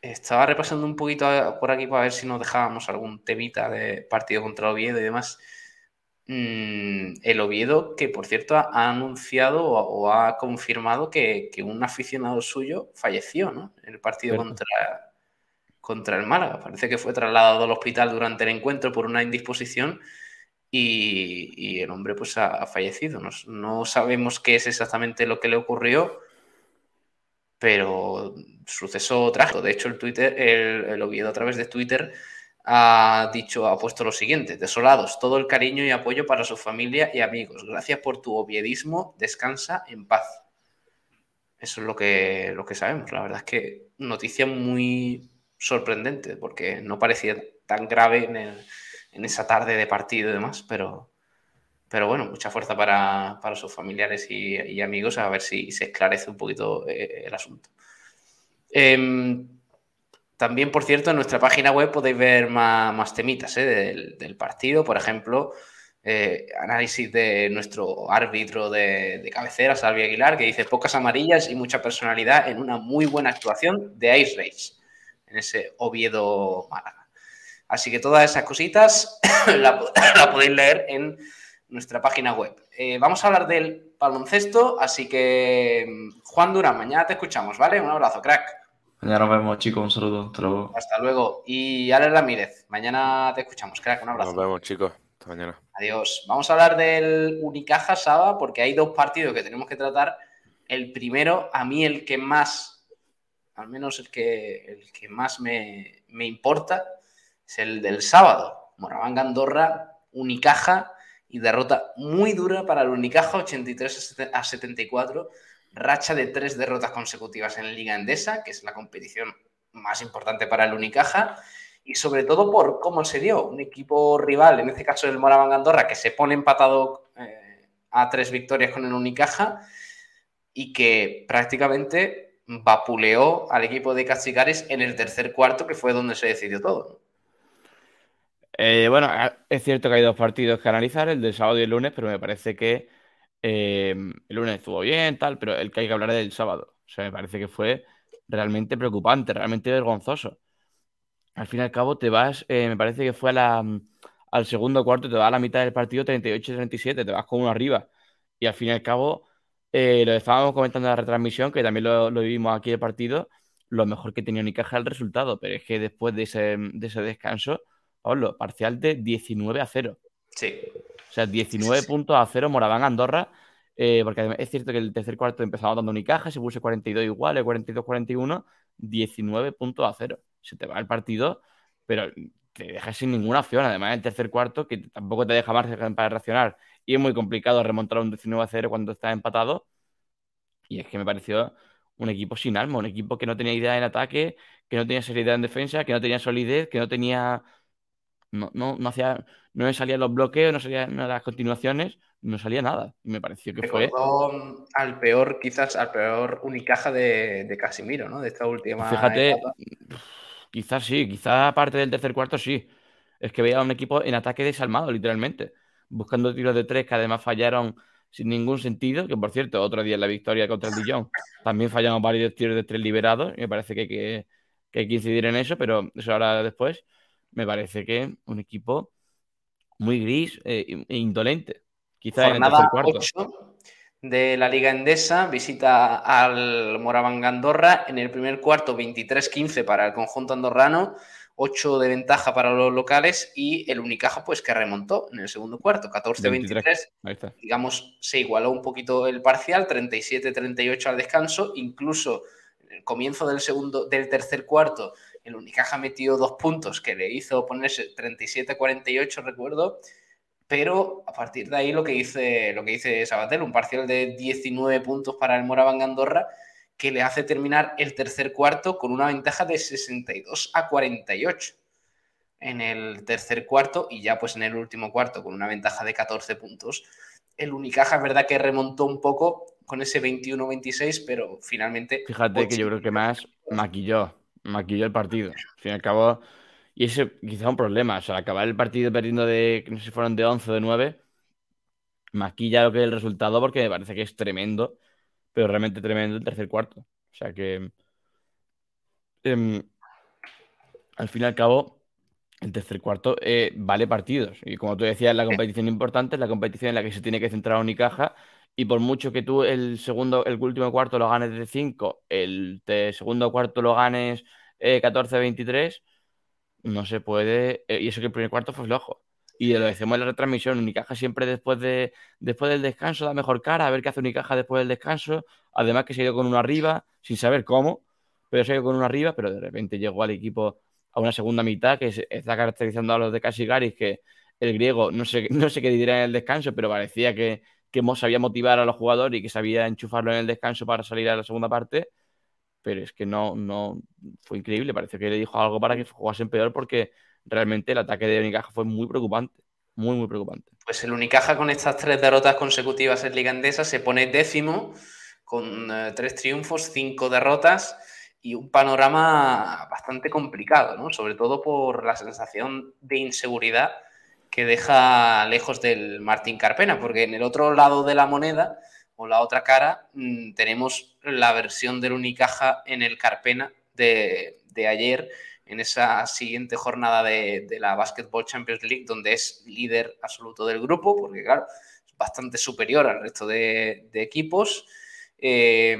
estaba repasando un poquito por aquí para ver si nos dejábamos algún temita de partido contra Oviedo y demás. Mm, el Oviedo, que por cierto ha anunciado o, ha confirmado que, un aficionado suyo falleció, ¿no? En el partido contra, contra el Málaga. Parece que fue trasladado al hospital durante el encuentro por una indisposición y, el hombre pues ha, fallecido. No, sabemos qué es exactamente lo que le ocurrió, pero suceso trágico. De hecho, el Twitter, el, el Oviedo a través de Twitter ha dicho, ha puesto lo siguiente: desolados, todo el cariño y apoyo para su familia y amigos. Gracias por tu oviedismo, descansa en paz. Eso es lo que, lo que sabemos. La verdad es que noticia muy sorprendente, porque no parecía tan grave en, esa tarde de partido y demás, pero, pero bueno, mucha fuerza para, sus familiares y, amigos a ver si se esclarece un poquito eh, el asunto. Em, también, por cierto, en nuestra página web podéis ver más, temitas eh, del, partido, por ejemplo, eh, análisis de nuestro árbitro de, cabecera, Salvi Aguilar, que dice pocas amarillas y mucha personalidad en una muy buena actuación de Ice Race, en ese Oviedo Málaga. Así que todas esas cositas la, podéis leer en nuestra página web. Eh, vamos a hablar del baloncesto, así que Juan Durán, mañana te escuchamos, ¿vale? Un abrazo, crack. Mañana nos vemos, chicos. Un saludo. Hasta luego. Hasta luego. Y Alex Ramírez, mañana te escuchamos, crack. Un abrazo. Nos vemos, chicos. Hasta mañana. Adiós. Vamos a hablar del Unicaja Saba porque hay dos partidos que tenemos que tratar. El primero, a mí el que más, al menos el que, el que más me, me importa, es el del sábado. Moraván Andorra, Unicaja y derrota muy dura para el Unicaja, 83 a 74 racha de tres derrotas consecutivas en Liga Endesa, que es la competición más importante para el Unicaja, y sobre todo por cómo se dio. Un equipo rival, en este caso el Moraván Andorra, que se pone empatado eh, a tres victorias con el Unicaja y que prácticamente vapuleó al equipo de Cachicares en el tercer cuarto, que fue donde se decidió todo. Eh, bueno, es cierto que hay dos partidos que analizar, el del sábado y el lunes, pero me parece que Em, el lunes estuvo bien, tal, pero el que hay que hablar es del sábado. O sea, me parece que fue realmente preocupante, realmente vergonzoso. Al fin y al cabo, te vas, eh, me parece que fue al segundo cuarto, te vas a la mitad del partido 38-37, te vas con uno arriba. Y al fin y al cabo, eh, lo estábamos comentando en la retransmisión, que también lo, vivimos aquí el partido, lo mejor que tenía Unicaja el resultado, pero es que después de ese, de ese descanso, Pablo, parcial de 19 a 0. Sí. O sea, 19 puntos a 0 Moraván Andorra. Eh, porque es cierto que el tercer cuarto empezamos dando Unicaja, se puso 42 igual, el 42-41, 19 puntos a 0. Se te va el partido, pero te deja sin ninguna opción. Además, el tercer cuarto, que tampoco te deja margen para reaccionar. Y es muy complicado remontar un 19 a 0 cuando estás empatado. Y es que me pareció un equipo sin alma, un equipo que no tenía idea en ataque, que no tenía seriedad en defensa, que no tenía solidez, que no tenía. No, no, no hacía no salían los bloqueos, no salían las continuaciones, no salía nada. Y me pareció que fue. Al peor, quizás, al peor Unicaja de, Casimiro, ¿no? De esta última. Fíjate, quizás sí, quizás aparte del tercer cuarto sí. Es que veía un equipo en ataque desalmado, literalmente. Buscando tiros de tres que además fallaron sin ningún sentido. Que por cierto, otro día en la victoria contra el Dijon también fallamos varios tiros de tres liberados. Y me parece que hay que, que, hay que incidir en eso, pero eso ahora después. Me parece que un equipo muy gris eh, e indolente. Quizá en el tercer cuarto. de la Liga Endesa, visita al Moraván Andorra. En el primer cuarto, 23-15 para el conjunto andorrano, 8 de ventaja para los locales y el Unicaja, pues que remontó en el segundo cuarto, 14-23. Digamos, se igualó un poquito el parcial, 37-38 al descanso. Incluso en el comienzo del, segundo, del tercer cuarto, el Unicaja metió dos puntos que le hizo ponerse 37-48, recuerdo. Pero a partir de ahí lo que dice, lo que dice Sabatel, un parcial de 19 puntos para el Moraván Andorra, que le hace terminar el tercer cuarto con una ventaja de 62 a 48 en el tercer cuarto y ya pues en el último cuarto con una ventaja de 14 puntos. El Unicaja es verdad que remontó un poco con ese 21-26, pero finalmente... Fíjate que yo creo que más maquilló maquilló el partido. Al fin y al cabo, y ese quizá un problema, o sea, acabar el partido perdiendo de, no sé si fueron de 11 o de 9, maquilla lo que es el resultado porque me parece que es tremendo, pero realmente tremendo el tercer cuarto. O sea que, em, al fin y al cabo, el tercer cuarto eh, vale partidos. Y como tú decías, la competición importante, es la competición en la que se tiene que centrar Unicaja y por mucho que tú el segundo, el último cuarto lo ganes de 5, el segundo cuarto lo ganes 14-23, no se puede. eh, y eso que el primer cuarto fue flojo. Y lo decimos en la retransmisión, Unicaja siempre después, de, después del descanso da mejor cara, a ver qué hace Unicaja después del descanso. Además que se ido con uno arriba, sin saber cómo, pero se ido con uno arriba, pero de repente llegó al equipo a una segunda mitad que está caracterizando a los de Casigaris, que el griego, no sé, no sé qué dirá en el descanso, pero parecía que, que sabía motivar a los jugadores y que sabía enchufarlo en el descanso para salir a la segunda parte. Pero es que no, no fue increíble. Parece que le dijo algo para que jugasen peor porque realmente el ataque de Unicaja fue muy preocupante. Muy, muy preocupante. Pues el Unicaja con estas tres derrotas consecutivas en Liga Endesa se pone décimo con eh, tres triunfos, cinco derrotas y un panorama bastante complicado, ¿no? Sobre todo por la sensación de inseguridad que deja lejos del Martín Carpena, porque en el otro lado de la moneda o la otra cara mm, tenemos la versión del Unicaja en el Carpena de, de ayer en esa siguiente jornada de, la Basketball Champions League, donde es líder absoluto del grupo, porque claro, es bastante superior al resto de, de equipos. Eh,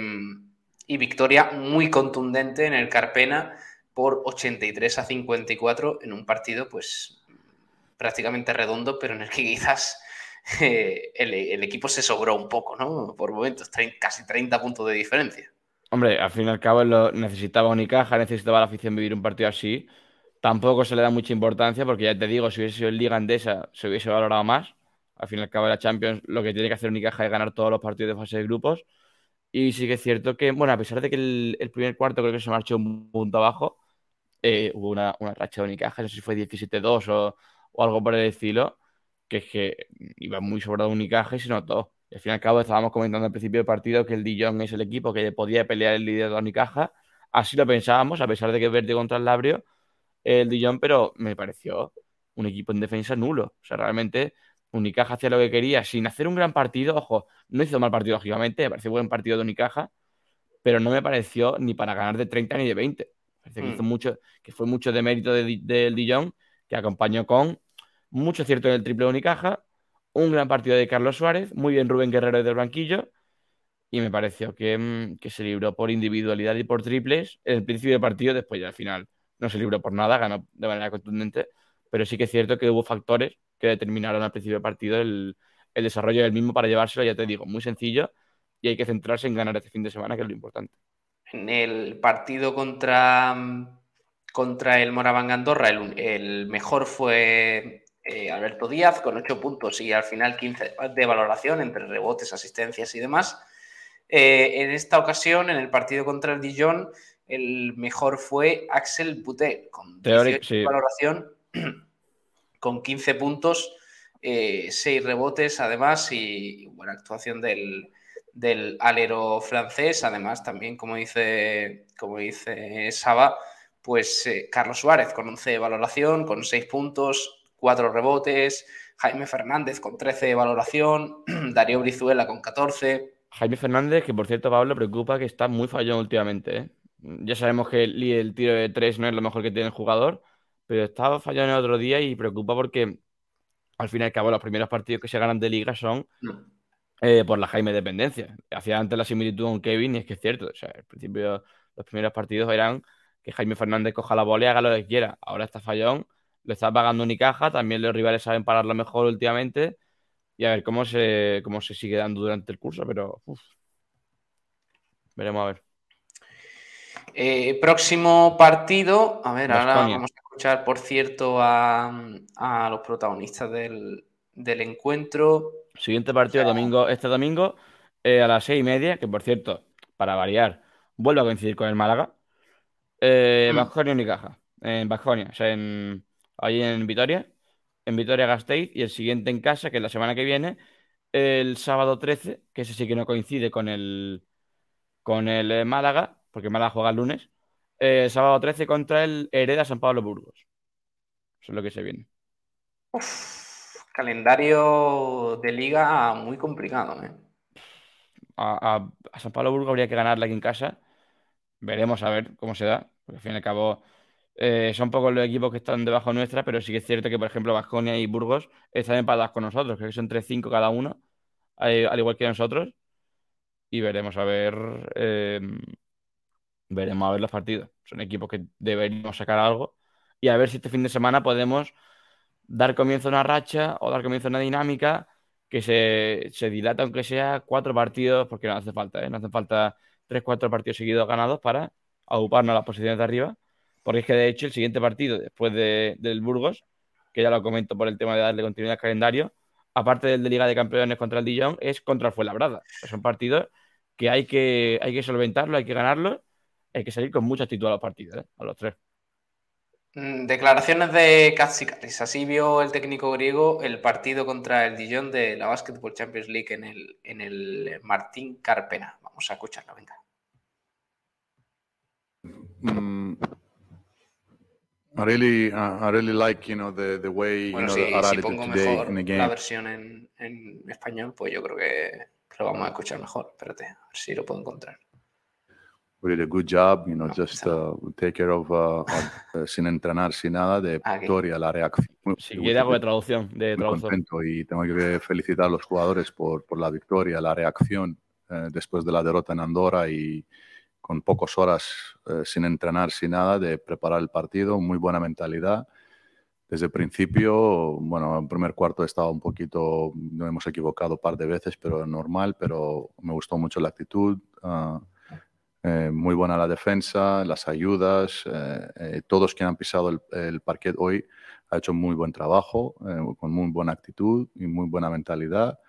y victoria muy contundente en el Carpena por 83 a 54 en un partido, pues prácticamente redondo, pero en el que quizás eh, el, el, equipo se sobró un poco, ¿no? Por momentos, casi 30 puntos de diferencia. Hombre, al fin y al cabo lo necesitaba Unicaja, necesitaba la afición vivir un partido así. Tampoco se le da mucha importancia porque ya te digo, si hubiese sido en Liga Andesa se hubiese valorado más. Al fin y al cabo la Champions lo que tiene que hacer Unicaja es ganar todos los partidos de fase de grupos. Y sí que es cierto que, bueno, a pesar de que el, el primer cuarto creo que se marchó un punto abajo, eh, hubo una, una, racha de Unicaja, no sé si fue 17-2 o, o, algo por el estilo, que es que iba muy sobrado Unicaja y se notó. Y al fin y al cabo estábamos comentando al principio del partido que el Dijon es el equipo que podía pelear el líder de la Unicaja. Así lo pensábamos, a pesar de que verde contra el Labrio, el Dijon, pero me pareció un equipo en defensa nulo. O sea, realmente Unicaja hacía lo que quería sin hacer un gran partido. Ojo, no hizo mal partido, lógicamente, me pareció buen partido de Unicaja, pero no me pareció ni para ganar de 30 ni de 20. Parece que, mm. hizo mucho, que fue mucho de mérito del de, de Dijon, que acompañó con mucho cierto en el triple de Unicaja, un gran partido de Carlos Suárez, muy bien Rubén Guerrero del banquillo, y me pareció que, mm, que, se libró por individualidad y por triples en el principio del partido, después ya al final no se libró por nada, ganó de manera contundente, pero sí que es cierto que hubo factores que determinaron al principio del partido el, el desarrollo del mismo para llevárselo, ya te digo, muy sencillo, y hay que centrarse en ganar este fin de semana, que es lo importante. En el partido contra, contra el Moraván Andorra, el mejor fue eh, Alberto Díaz con 8 puntos y al final 15 de valoración entre rebotes, asistencias y demás. Eh, en esta ocasión, en el partido contra el Dijon, el mejor fue Axel Butet con Teórico, sí. de valoración, con 15 puntos, eh, 6 rebotes además y buena actuación del, del alero francés. Además, también, como dice, como dice Saba, pues eh, Carlos Suárez con 11 de valoración, con 6 puntos, cuatro rebotes, Jaime Fernández con 13 de valoración, Darío Brizuela con 14. Jaime Fernández, que por cierto, Pablo, preocupa que está muy fallón últimamente. ¿eh? Ya sabemos que el, el, tiro de tres no es lo mejor que tiene el jugador, pero estaba fallando el otro día y preocupa porque al fin y al cabo los primeros partidos que se ganan de liga son no. eh, por la Jaime dependencia. Hacía antes la similitud con Kevin y es que es cierto. O sea, al principio los primeros partidos eran que Jaime Fernández coja la bola y haga lo que quiera. Ahora está fallón lo está pagando Unicaja, también los rivales saben pararlo mejor últimamente y a ver cómo se, cómo se sigue dando durante el curso, pero uf. veremos a ver. Eh, próximo partido, a ver, ahora vamos a escuchar, por cierto, a, a los protagonistas del, del, encuentro. Siguiente partido, domingo, este domingo, eh, a las seis y media, que por cierto, para variar, vuelve a coincidir con el Málaga. Eh, mm. Baskonia Unicaja, en Baskonia, o sea, en, ahí en Vitoria, en Vitoria Gasteiz, y el siguiente en casa, que es la semana que viene, el sábado 13, que ese sí que no coincide con el, con el eh, Málaga, porque Málaga juega el lunes, eh, el sábado 13 contra el Hereda San Pablo Burgos. Eso es lo que se viene. Uf, calendario de liga muy complicado. ¿eh? A, a, a, San Pablo Burgos habría que ganarle aquí en casa. Veremos a ver cómo se da, porque al fin y al cabo eh, son pocos los equipos que están debajo nuestra, pero sí que es cierto que, por ejemplo, Vasconia y Burgos están empatados con nosotros, creo que son 3-5 cada uno, al igual que nosotros. Y veremos a ver eh, veremos a ver los partidos. Son equipos que deberíamos sacar algo y a ver si este fin de semana podemos dar comienzo a una racha o dar comienzo a una dinámica que se, se dilata, aunque sea cuatro partidos, porque no hace falta, ¿eh? no hace falta tres, cuatro partidos seguidos ganados para ocuparnos las posiciones de arriba, porque es que de hecho el siguiente partido después de, del Burgos, que ya lo comento por el tema de darle continuidad al calendario, aparte del de Liga de Campeones contra el Dijon, es contra el Fuenlabrada. Son partidos que hay que, hay que solventarlo, hay que ganarlo, hay que salir con mucha actitud a los partidos, ¿eh? a los tres. Mm, declaraciones de Katsikaris. Así vio el técnico griego el partido contra el Dijon de la Basketball Champions League en el, en el Martín Carpena. Vamos a escucharlo, venga. Mm, I really, uh, I really like, you know, the, the way, bueno, you know, si, si pongo mejor la versión en, en, español, pues yo creo que lo vamos a escuchar mejor. Espérate, a ver si lo puedo encontrar. We did a good job, you know, no, just uh, take care of, uh, of uh, sin entrenar, sin nada, de Ah, victoria, la reacción. Si quiere algo de traducción, de traductor. contento y tengo que felicitar a los jugadores por, por la victoria, la reacción eh, después de la derrota en Andorra y con pocas horas eh, sin entrenar, sin nada, de preparar el partido, muy buena mentalidad. Desde el principio, bueno, en primer cuarto estaba un poquito, nos hemos equivocado un par de veces, pero normal, pero me gustó mucho la actitud. ah, eh, muy buena la defensa, las ayudas, eh, todos que han pisado el, parquet hoy ha hecho muy buen trabajo, con muy buena actitud y muy buena mentalidad.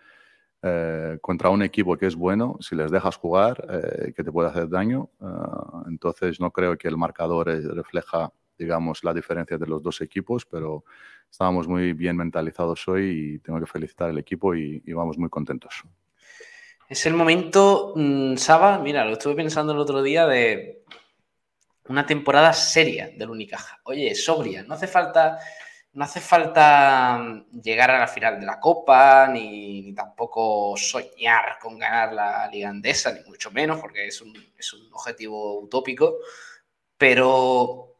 Eh, contra un equipo que es bueno, si les dejas jugar, eh, que te puede hacer daño. Ah, entonces no creo que el marcador eh, refleja, digamos, la diferencia de los dos equipos, pero estábamos muy bien mentalizados hoy y tengo que felicitar al equipo y, y vamos muy contentos. Es el momento, mm, Saba, mira, lo estuve pensando el otro día de una temporada seria del Unicaja. Oye, sobria, no hace falta, no hace falta mm, llegar a la final de la Copa, ni, ni tampoco soñar con ganar la Liga Andesa, ni mucho menos, porque es un, es un objetivo utópico. Pero,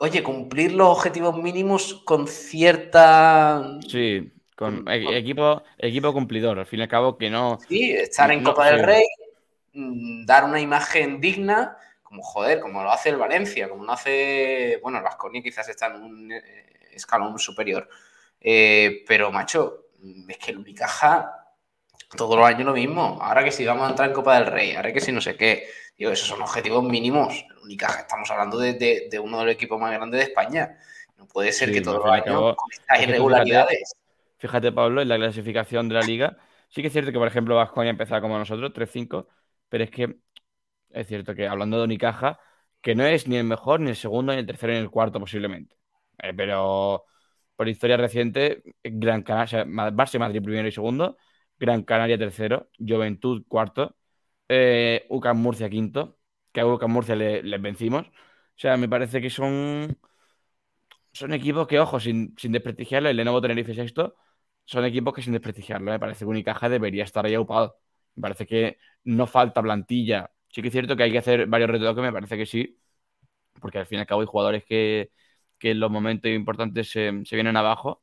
oye, cumplir los objetivos mínimos con cierta Sí, con e- equipo, equipo cumplidor. Al fin y al cabo, que no. Sí, estar en No, Copa del. Rey, mm, dar una imagen digna, como joder, como lo hace el Valencia, como lo hace, bueno, el Vasconia quizás está en un eh, escalón superior. Eh, pero, macho, es que el Unicaja todos los años lo mismo. Ahora que si vamos a entrar en Copa del Rey, ahora que si no sé qué. Digo, esos son objetivos mínimos. El Unicaja, estamos hablando de, de- de uno de los equipos más grandes de España. No puede ser Sí, que todos los años con estas fíjate- irregularidades. Fíjate, Pablo, en la clasificación de la liga. Sí que es cierto que, por ejemplo, Vasconia empezaba como nosotros, 3-5, pero es que es cierto que hablando de Unicaja, que no es ni el mejor, ni el segundo, ni el tercero, ni el cuarto posiblemente. Eh, pero por historia reciente, Gran Canaria, Barça y Madrid primero y segundo, Gran Canaria tercero, Juventud cuarto, eh, UCAM Murcia quinto, que a UCAM Murcia le- les vencimos. O sea, me parece que son, son equipos que, ojo, sin, sin desprestigiarlo, el Lenovo Tenerife sexto, son equipos que sin desprestigiarlo, me parece que Unicaja debería estar ahí aupado. Me parece que no falta plantilla. Sí que es cierto que hay que hacer varios retoques, me parece que sí, porque al fin y al cabo hay jugadores que, que en los momentos importantes se, se vienen abajo,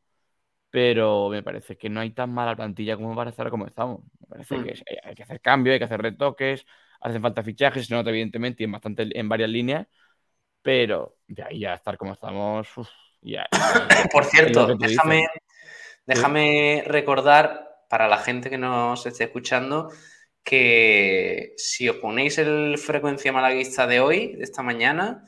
pero me parece que no hay tan mala plantilla como para estar como estamos. Me parece Mm. que hay que hacer cambios, hay que hacer retoques, hacen falta fichajes, se nota evidentemente y en, bastante, en varias líneas, pero de ahí a estar como estamos, uf, ya. Por cierto, dices. déjame recordar para la gente que nos esté escuchando que si os ponéis el frecuencia malaguista de hoy, de esta mañana,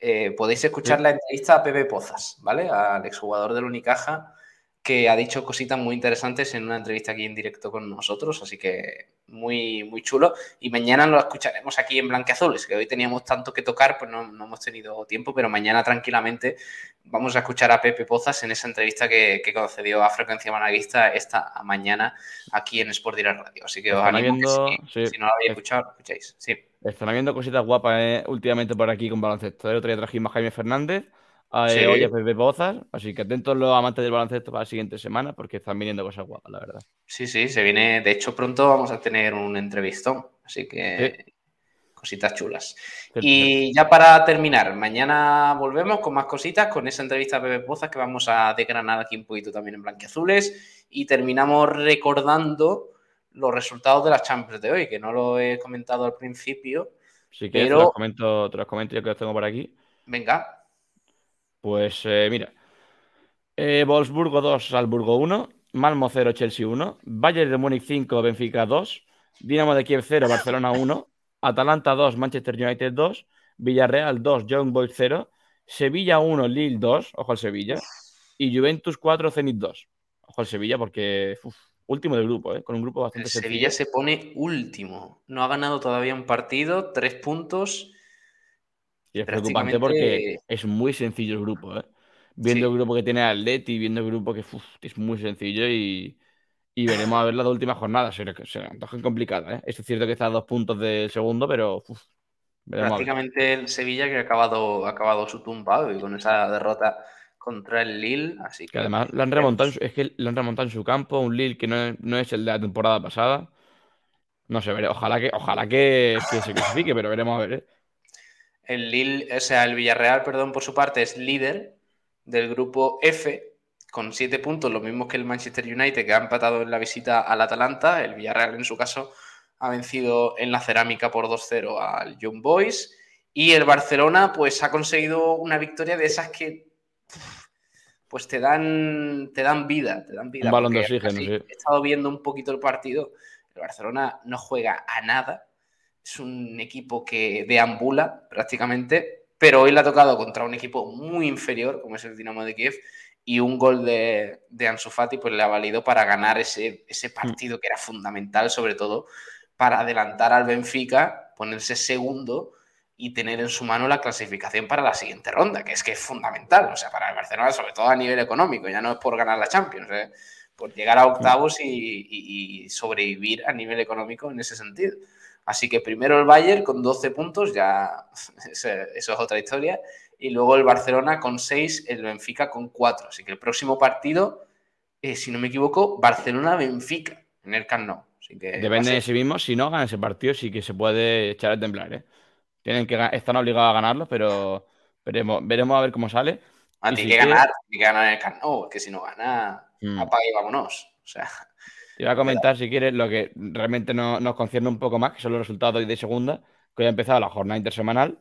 eh, podéis escuchar la entrevista a Pepe Pozas, ¿vale? Al exjugador del Unicaja, que ha dicho cositas muy interesantes en una entrevista aquí en directo con nosotros, así que muy, muy chulo. Y mañana lo escucharemos aquí en Blanqueazules, que hoy teníamos tanto que tocar, pues no, no hemos tenido tiempo, pero mañana tranquilamente vamos a escuchar a Pepe Pozas en esa entrevista que, que concedió a Frecuencia Malaguista esta mañana aquí en Sport Direct Radio. Así que os animo que si, sí. si no lo habéis escuchado, lo escuchéis. Sí. Están habiendo cositas guapas eh, últimamente por aquí con baloncesto. El otro día trajimos a Jaime Fernández, Sí. eh, hoy a Pepe Pozas, así que atentos los amantes del baloncesto para la siguiente semana porque están viniendo cosas guapas, la verdad. Sí, sí, se viene. De hecho, pronto vamos a tener un entrevistón. Así que cositas chulas. Y ya para terminar, mañana volvemos con más cositas, con esa entrevista a Pepe Pozas que vamos a desgranar aquí un poquito también en Blanquiazules. Y terminamos recordando los resultados de las Champions de hoy, que no lo he comentado al principio, quieres, te, Pero- los comento, te los comento yo que los tengo por aquí. Venga, Pues eh, mira. Eh, Wolfsburgo 2, Salzburgo 1. Malmo 0, Chelsea 1. Bayern de Múnich 5, Benfica 2. Dinamo de Kiev 0, Barcelona 1. Atalanta 2, Manchester United 2. Villarreal 2, Young Boys 0. Sevilla 1, Lille 2. Ojo al Sevilla. Y Juventus 4, Zenit 2. Ojo al Sevilla porque uf, último del grupo, ¿eh? con un grupo el bastante sencillo. Sevilla se pone último. No ha ganado todavía un partido, tres puntos. Y es preocupante porque es muy sencillo el grupo, ¿eh? Viendo Sí. el grupo que tiene Atleti, viendo el grupo que uf, es muy sencillo y, y veremos a ver las dos últimas jornadas. Se, se antojan complicadas, ¿eh? Es cierto que está a dos puntos del segundo, pero uf. Prácticamente el Sevilla que ha acabado, ha acabado su tumba hoy con esa derrota contra el Lille. Así que, Que además lo han remontado, en su- es que lo han remontado en su campo, un Lille que no es, no es el de la temporada pasada. No sé, veré- ojalá que, ojalá que, que se clasifique, pero veremos a ver. ¿eh? El Lille, o sea, el Villarreal, perdón, por su parte, es líder del grupo F con siete puntos, los mismos que el Manchester United, que ha empatado en la visita al Atalanta. El Villarreal, en su caso, ha vencido en la cerámica por 2-0 al Young Boys. Y el Barcelona, pues, ha conseguido una victoria de esas que pues te dan, te dan vida, te dan vida. Un balón de oxígeno, sí. He estado viendo un poquito el partido. El Barcelona no juega a nada. Es un equipo que deambula prácticamente, pero hoy le ha tocado contra un equipo muy inferior, como es el Dinamo de Kiev, y un gol de, de Ansu Fati pues, le ha valido para ganar ese, ese partido que era fundamental, sobre todo para adelantar al Benfica, ponerse segundo y tener en su mano la clasificación para la siguiente ronda, que es que es fundamental, o sea, para el Barcelona, sobre todo a nivel económico, ya no es por ganar la Champions, ¿eh? por llegar a octavos y, y- y sobrevivir a nivel económico en ese sentido. Así que primero el Bayern con 12 puntos, ya eso, es otra historia, y luego el Barcelona con 6, el Benfica con 4. Así que el próximo partido, eh, si no me equivoco, Barcelona-Benfica en el Camp Nou. Así que Depende de sí mismo. Si no ganan ese partido, sí que se puede echar a temblar, ¿eh? Tienen que, están obligados a ganarlo, pero veremos, veremos a ver cómo sale. Ah, tiene si que ganar, tiene que ganar en el Camp Nou, que si no gana, Mm. apaga y vámonos. O sea, Te iba a comentar, si quieres, lo que realmente no- nos concierne un poco más, que son los resultados de segunda, que hoy ha empezado la jornada intersemanal.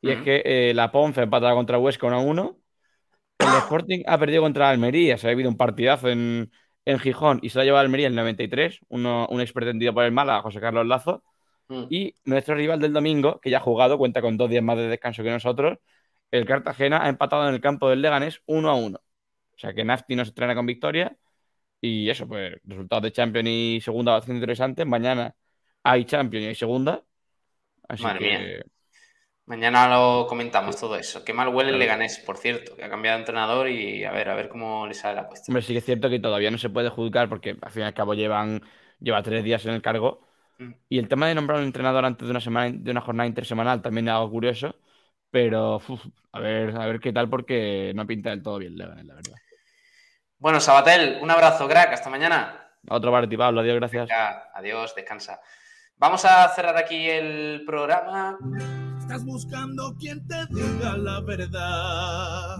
Y es que eh, la Ponce empataba contra Huesca 1 a 1. El Sporting ha perdido contra Almería. Se ha habido un partidazo en, en Gijón y se lo ha llevado Almería en el 93. Uno, un ex pretendido por el Málaga, José Carlos Lazo. mm. Y nuestro rival del domingo, que ya ha jugado, cuenta con dos días más de descanso que nosotros, el Cartagena ha empatado en el campo del Leganés 1 a 1. O sea que Nafti nos estrena con victoria. Y eso, pues, resultados de Champions y segunda bastante interesantes. Mañana hay Champions y hay segunda. Así Madre que mía. mañana lo comentamos todo eso. Qué mal huele el. Leganés, por cierto, que ha cambiado de entrenador y a ver, a ver cómo le sale la cuestión. Hombre, sí que es cierto que todavía no se puede juzgar porque al fin y al cabo llevan, lleva tres días en el cargo. Mm. Y el tema de nombrar un entrenador antes de una semana, de una jornada intersemanal también es algo curioso. Pero uf, a ver, a ver qué tal porque no pinta del todo bien, Leganés, la verdad. Bueno, Sabatel, un abrazo, crack, hasta mañana. Otro partido, Pablo, adiós, gracias. Adiós, descansa. Vamos a cerrar aquí el programa. Estás buscando quien te diga la verdad.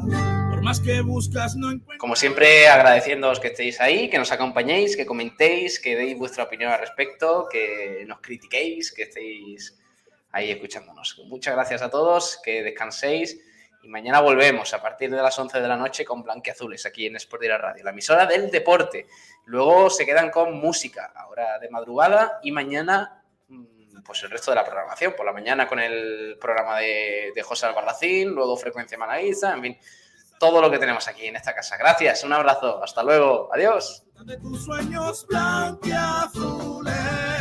Por más que buscas, no encuentras. Como siempre, agradeciéndoos que estéis ahí, que nos acompañéis, que comentéis, que deis vuestra opinión al respecto, que nos critiquéis, que estéis ahí escuchándonos. Muchas gracias a todos, que descanséis y mañana volvemos a partir de las 11 de la noche con Blanquiazules aquí en Sport Direct Radio, la emisora del deporte. Luego se quedan con música, ahora de madrugada y mañana mm, pues el resto de la programación. Por la mañana con el programa de, de José Albarracín, luego Frecuencia Malaguiza, en fin, todo lo que tenemos aquí en esta casa. Gracias, un abrazo, hasta luego, adiós. de tus sueños blanqueazules.